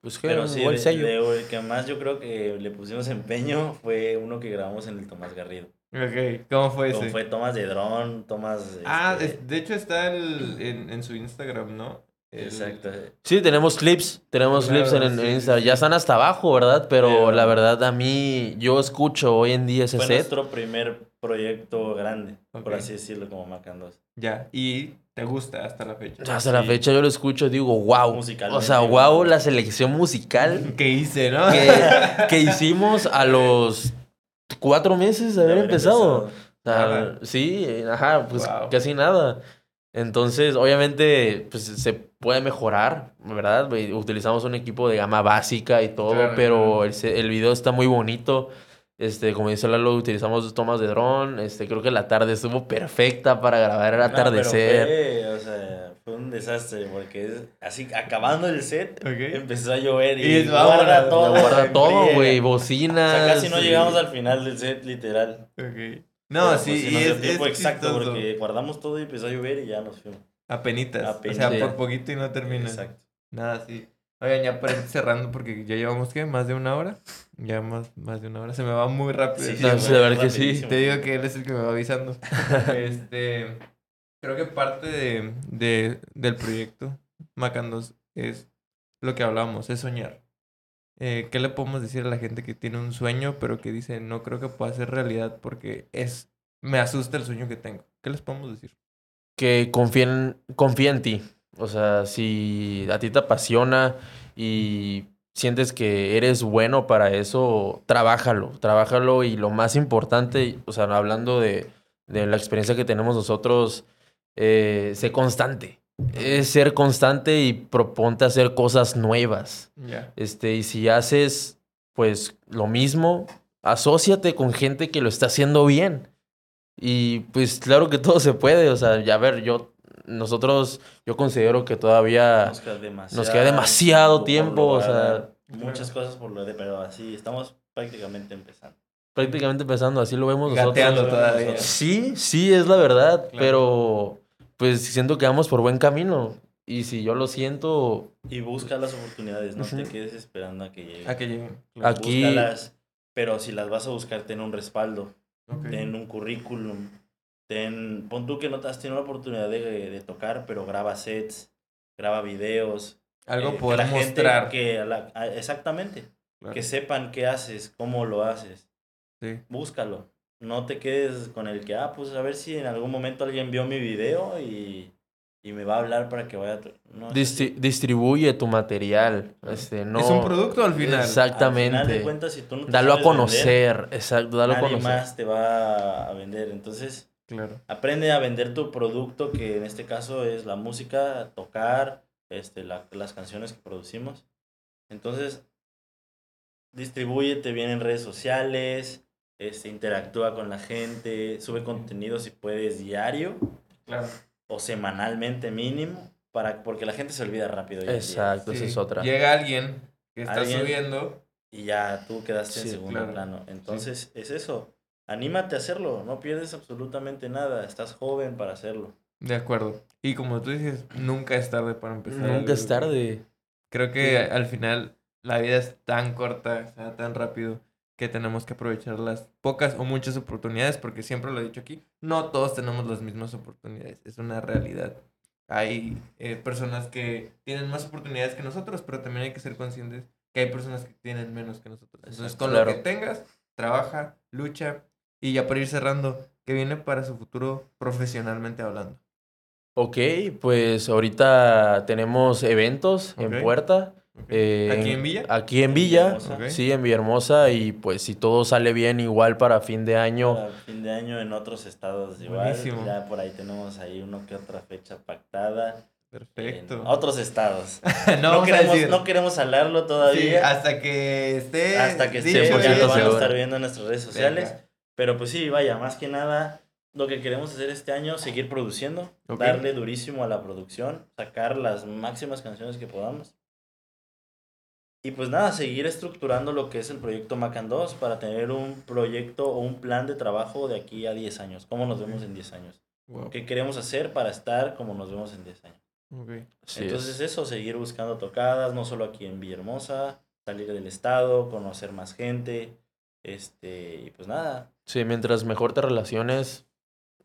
Pues que Pero sí, de- sello. de- el que más yo creo que le pusimos empeño fue uno que grabamos en el Tomás Garrido. Ok, ¿cómo fue Como ese? fue tomas de dron, tomas... Ah, este, es- de hecho está el, en, en su Instagram, ¿no? El- Exacto. Sí, tenemos clips, tenemos Claro, clips en, en sí, Instagram. sí. Ya están hasta abajo, ¿verdad? Pero, Pero- la verdad, a mí, yo escucho hoy en día ese Fue set. nuestro primer proyecto grande, por así decirlo, como Macan 2. Ya, y te gusta hasta la fecha. Hasta la fecha yo lo escucho, digo, wow. O sea, wow. la selección musical ¿Qué hice, no? que, que hicimos a los cuatro meses de haber empezado. O sea, empezado. sí, ajá, pues Wow. casi nada. Entonces, obviamente, pues se puede mejorar, ¿verdad? Ve- Utilizamos un equipo de gama básica y todo, Claro, pero claro. el, el video está muy bonito. Este, como dice Lalo, utilizamos dos tomas de dron. Este, creo que la tarde estuvo perfecta para grabar el No, pero atardecer. fue, o sea, fue un desastre porque es así, acabando el set, Ok. empezó a llover y, Y guarda todo. Guarda todo, güey, O bocinas. sea, casi no y- llegamos al final del set, literal. Ok. No, Pero, sí, pues, y es, tiempo es exacto chistoso. porque guardamos todo y empezó a llover y ya nos fuimos. Apenitas. O Apenitas. sea, Sí. por poquito y no termina. Exacto. Nada, sí. Oigan, ya para ir cerrando, porque ya llevamos, ¿qué? ¿Más de una hora? Ya más, más de una hora. Se me va muy rápido. Sí, sí, sí, la verdad que sí. Te digo que él es el que me va avisando. este, creo que parte de, de- del proyecto Macandos es lo que hablábamos, es soñar. Eh, ¿Qué le podemos decir a la gente que tiene un sueño, pero que dice, no creo que pueda ser realidad porque es, me asusta el sueño que tengo? ¿Qué les podemos decir? que confíen, confía en ti. O sea, si a ti te apasiona y sientes que eres bueno para eso, trabájalo, trabájalo y lo más importante, o sea, hablando de, de la experiencia que tenemos nosotros, eh, sé constante. Es ser constante y proponte hacer cosas nuevas. Este, y si haces, pues, lo mismo, asóciate con gente que lo está haciendo bien. Y pues claro que todo se puede, o sea, ya ver, yo, nosotros, yo considero que todavía Nos queda demasiado, nos queda demasiado por tiempo, o sea, Muchas cosas por lo de, pero así, estamos prácticamente empezando. prácticamente empezando, así lo vemos Gateando nosotros. todavía. Sí, sí, es la verdad, Claro. pero pues siento que vamos por buen camino. Y si yo lo siento, Y busca las oportunidades, no te quedes esperando a que llegue. A que lleguen. Aquí- Búscalas, pero si las vas a buscar, ten un respaldo, ten un currículum, ten, pon tú que no te has tenido la oportunidad de, de tocar, pero graba sets, graba videos. Algo eh, que poder gente mostrar. Que la- exactamente, Claro. que sepan qué haces, cómo lo haces. Sí. Búscalo. No te quedes con el que, ah, pues a ver si en algún momento alguien vio mi video y, y me va a hablar para que vaya a... tu-". No, distri- distribuye tu material. Este, no, Es un producto al final. Exactamente. Al final de cuentas, si tú no te Dalo a vender, conocer, exacto, dalo a nadie conocer. más te va a vender. Entonces, Claro. aprende a vender tu producto, que en este caso es la música, tocar, este, la- las canciones que producimos. Entonces, distribúyete bien en redes sociales, este, interactúa con la gente, sube contenido si puedes diario Claro. o semanalmente mínimo, para, porque la gente se olvida rápido. Exacto, esa Sí. es otra. Llega alguien que está Alguien- subiendo. y ya tú quedaste Sí, en segundo claro. plano. Entonces, es eso. Anímate a hacerlo, no pierdes absolutamente nada, estás joven para hacerlo. De acuerdo. Y como tú dices, nunca es tarde para empezar. Nunca es tarde. Creo que Sí. al final la vida es tan corta, o sea, tan rápido, que tenemos que aprovechar las pocas o muchas oportunidades, porque siempre lo he dicho aquí, no todos tenemos las mismas oportunidades, es una realidad. Hay eh, personas que tienen más oportunidades que nosotros, pero también hay que ser conscientes que hay personas que tienen menos que nosotros. Entonces, con Claro. lo que tengas, trabaja, lucha, y ya para ir cerrando, ¿qué viene para su futuro profesionalmente hablando? Ok, pues ahorita tenemos eventos en puerta. eh, ¿Aquí en Villa? Aquí en Villa, sí, en Villahermosa. Y pues si todo sale bien, igual para fin de año. Para fin de año en otros estados igual. Buenísimo. Ya por ahí tenemos ahí uno que otra fecha pactada. Perfecto. En otros estados. no, No, queremos, decir. no queremos hablarlo Sí, todavía. hasta que esté. hasta que esté, y ya lo van a estar viendo en nuestras redes sociales. Venga. Pero pues sí, vaya, más que nada, lo que queremos hacer este año, seguir produciendo, Ok. darle durísimo a la producción, sacar las máximas canciones que podamos. Y pues nada, seguir estructurando lo que es el proyecto Macan 2 para tener un proyecto o un plan de trabajo de aquí a 10 años. ¿Cómo nos vemos en 10 años? Wow. ¿Qué queremos hacer para estar como nos vemos en 10 años? Ok. Sí, Entonces es. eso, seguir buscando tocadas, no solo aquí en Villahermosa, salir del estado, conocer más gente, este, y pues nada, Sí, mientras mejor te relaciones.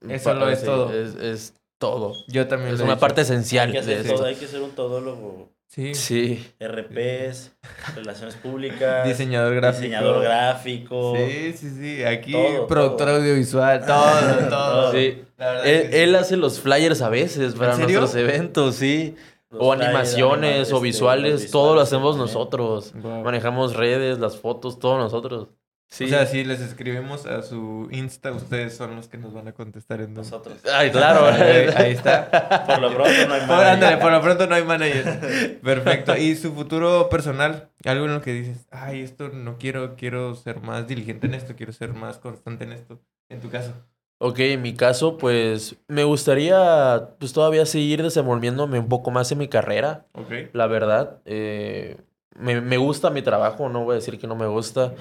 Eso lo es sí, todo. Es, es todo. Yo también Es lo una parte hay esencial que, de hacer esto. todo, hay que ser un todólogo, Sí. Sí. RPs, relaciones públicas, Diseñador gráfico. diseñador gráfico, Sí, sí, sí. Aquí, Todo, productor todo. audiovisual. Todo, todo. Todo. Sí. La verdad Él, que sí. él hace los flyers a veces para serio? nuestros eventos, sí. los O animaciones, anima- o este, visuales, los todo lo hacemos también. nosotros. Wow. Manejamos redes, las fotos, todo nosotros. Sí. O sea, si les escribimos a su Insta, ustedes son los que nos van a contestar en dos. Nosotros. Ay, claro. Ahí, ahí está. Por lo pronto no hay Por, manager. ándale, por lo pronto no hay manager. Perfecto. ¿Y su futuro personal? Algo en lo que dices, ay, esto no quiero, quiero ser más diligente en esto, quiero ser más constante en esto. En tu caso. Ok, en mi caso, pues me gustaría pues todavía seguir desenvolviéndome un poco más en mi carrera, Ok. la verdad. Eh, me, me gusta mi trabajo, no voy a decir que no me gusta.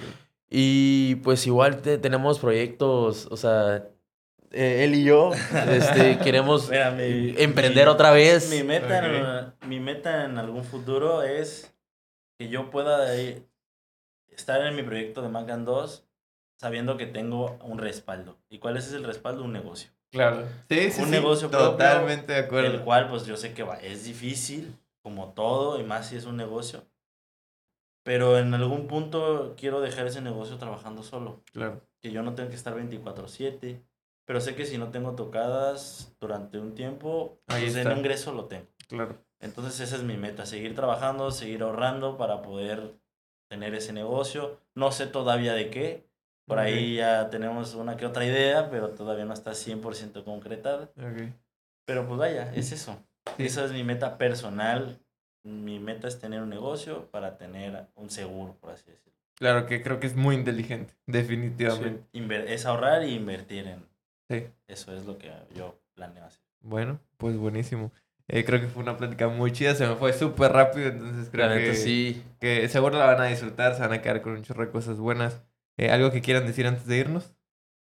Y pues igual te- tenemos proyectos, o sea, eh, él y yo este, queremos Mira, mi- emprender mi- otra vez. Mi meta, en, mi meta en algún futuro es que yo pueda eh, estar en mi proyecto de Macan 2 sabiendo que tengo un respaldo. ¿Y cuál es el respaldo? Un negocio. Claro. Sí, sí, Un sí, negocio propio, Totalmente de acuerdo. El cual, pues yo sé que va, es difícil, como todo, y más si es un negocio. Pero en algún punto quiero dejar ese negocio trabajando solo. Claro. Que yo no tengo que estar 24/7. Pero sé que si no tengo tocadas durante un tiempo, Ahí pues el ingreso lo tengo. Claro. Entonces esa es mi meta, seguir trabajando, seguir ahorrando para poder tener ese negocio. No sé todavía de qué. Por ahí ya tenemos una que otra idea, pero todavía no está 100% concretada. Ok. Pero pues vaya, es eso. Sí. Esa es mi meta personal. Mi meta es tener un negocio para tener un seguro, por así decirlo. Claro que creo que es muy inteligente, definitivamente. Es ahorrar y invertir en... Sí. Eso es lo que yo planeo hacer. Bueno, pues buenísimo. Eh, creo que fue una plática muy chida, se me fue súper rápido, entonces creo La neta, que, sí. que seguro la van a disfrutar, se van a quedar con un chorro de cosas buenas. Eh, ¿Algo que quieran decir antes de irnos?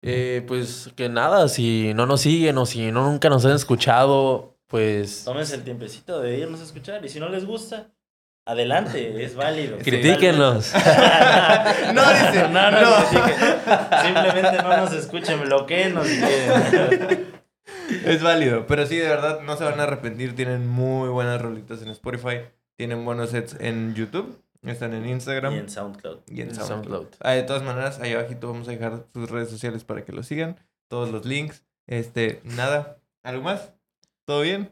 Eh, pues que nada, si no nos siguen o si no nunca nos han escuchado, pues Tómense el tiempecito de irnos a escuchar y si no les gusta, adelante, es válido. critíquenlos. No, dice, no, no, no. Simplemente no nos escuchen, bloqueenos. Es válido, pero sí, de verdad, no se van a arrepentir. Tienen muy buenas rolitas en Spotify, tienen buenos sets en YouTube, están en Instagram Y en SoundCloud. y en En SoundCloud. SoundCloud. Ah, de todas maneras, ahí abajito vamos a dejar sus redes sociales para que lo sigan, todos los links. Este, nada, ¿algo más? ¿Todo bien?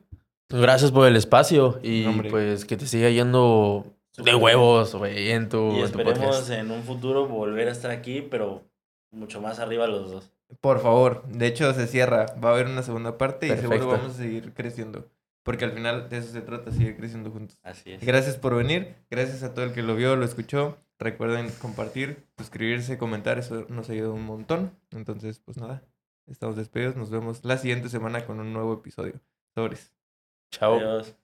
Gracias por el espacio y Hombre. pues que te siga yendo de huevos, güey, en tu, Y en tu esperemos podcast. en un futuro volver a estar aquí, pero mucho más arriba los dos. Por favor, de hecho se cierra, va a haber una segunda parte y seguro Perfecto. vamos a seguir creciendo, porque al final de eso se trata, seguir creciendo juntos. Así es. Gracias por venir, gracias a todo el que lo vio, lo escuchó. Recuerden compartir, suscribirse, comentar, eso nos ayuda un montón. Entonces, pues nada, estamos despedidos, nos vemos la siguiente semana con un nuevo episodio. Sobres. Chao. Adiós.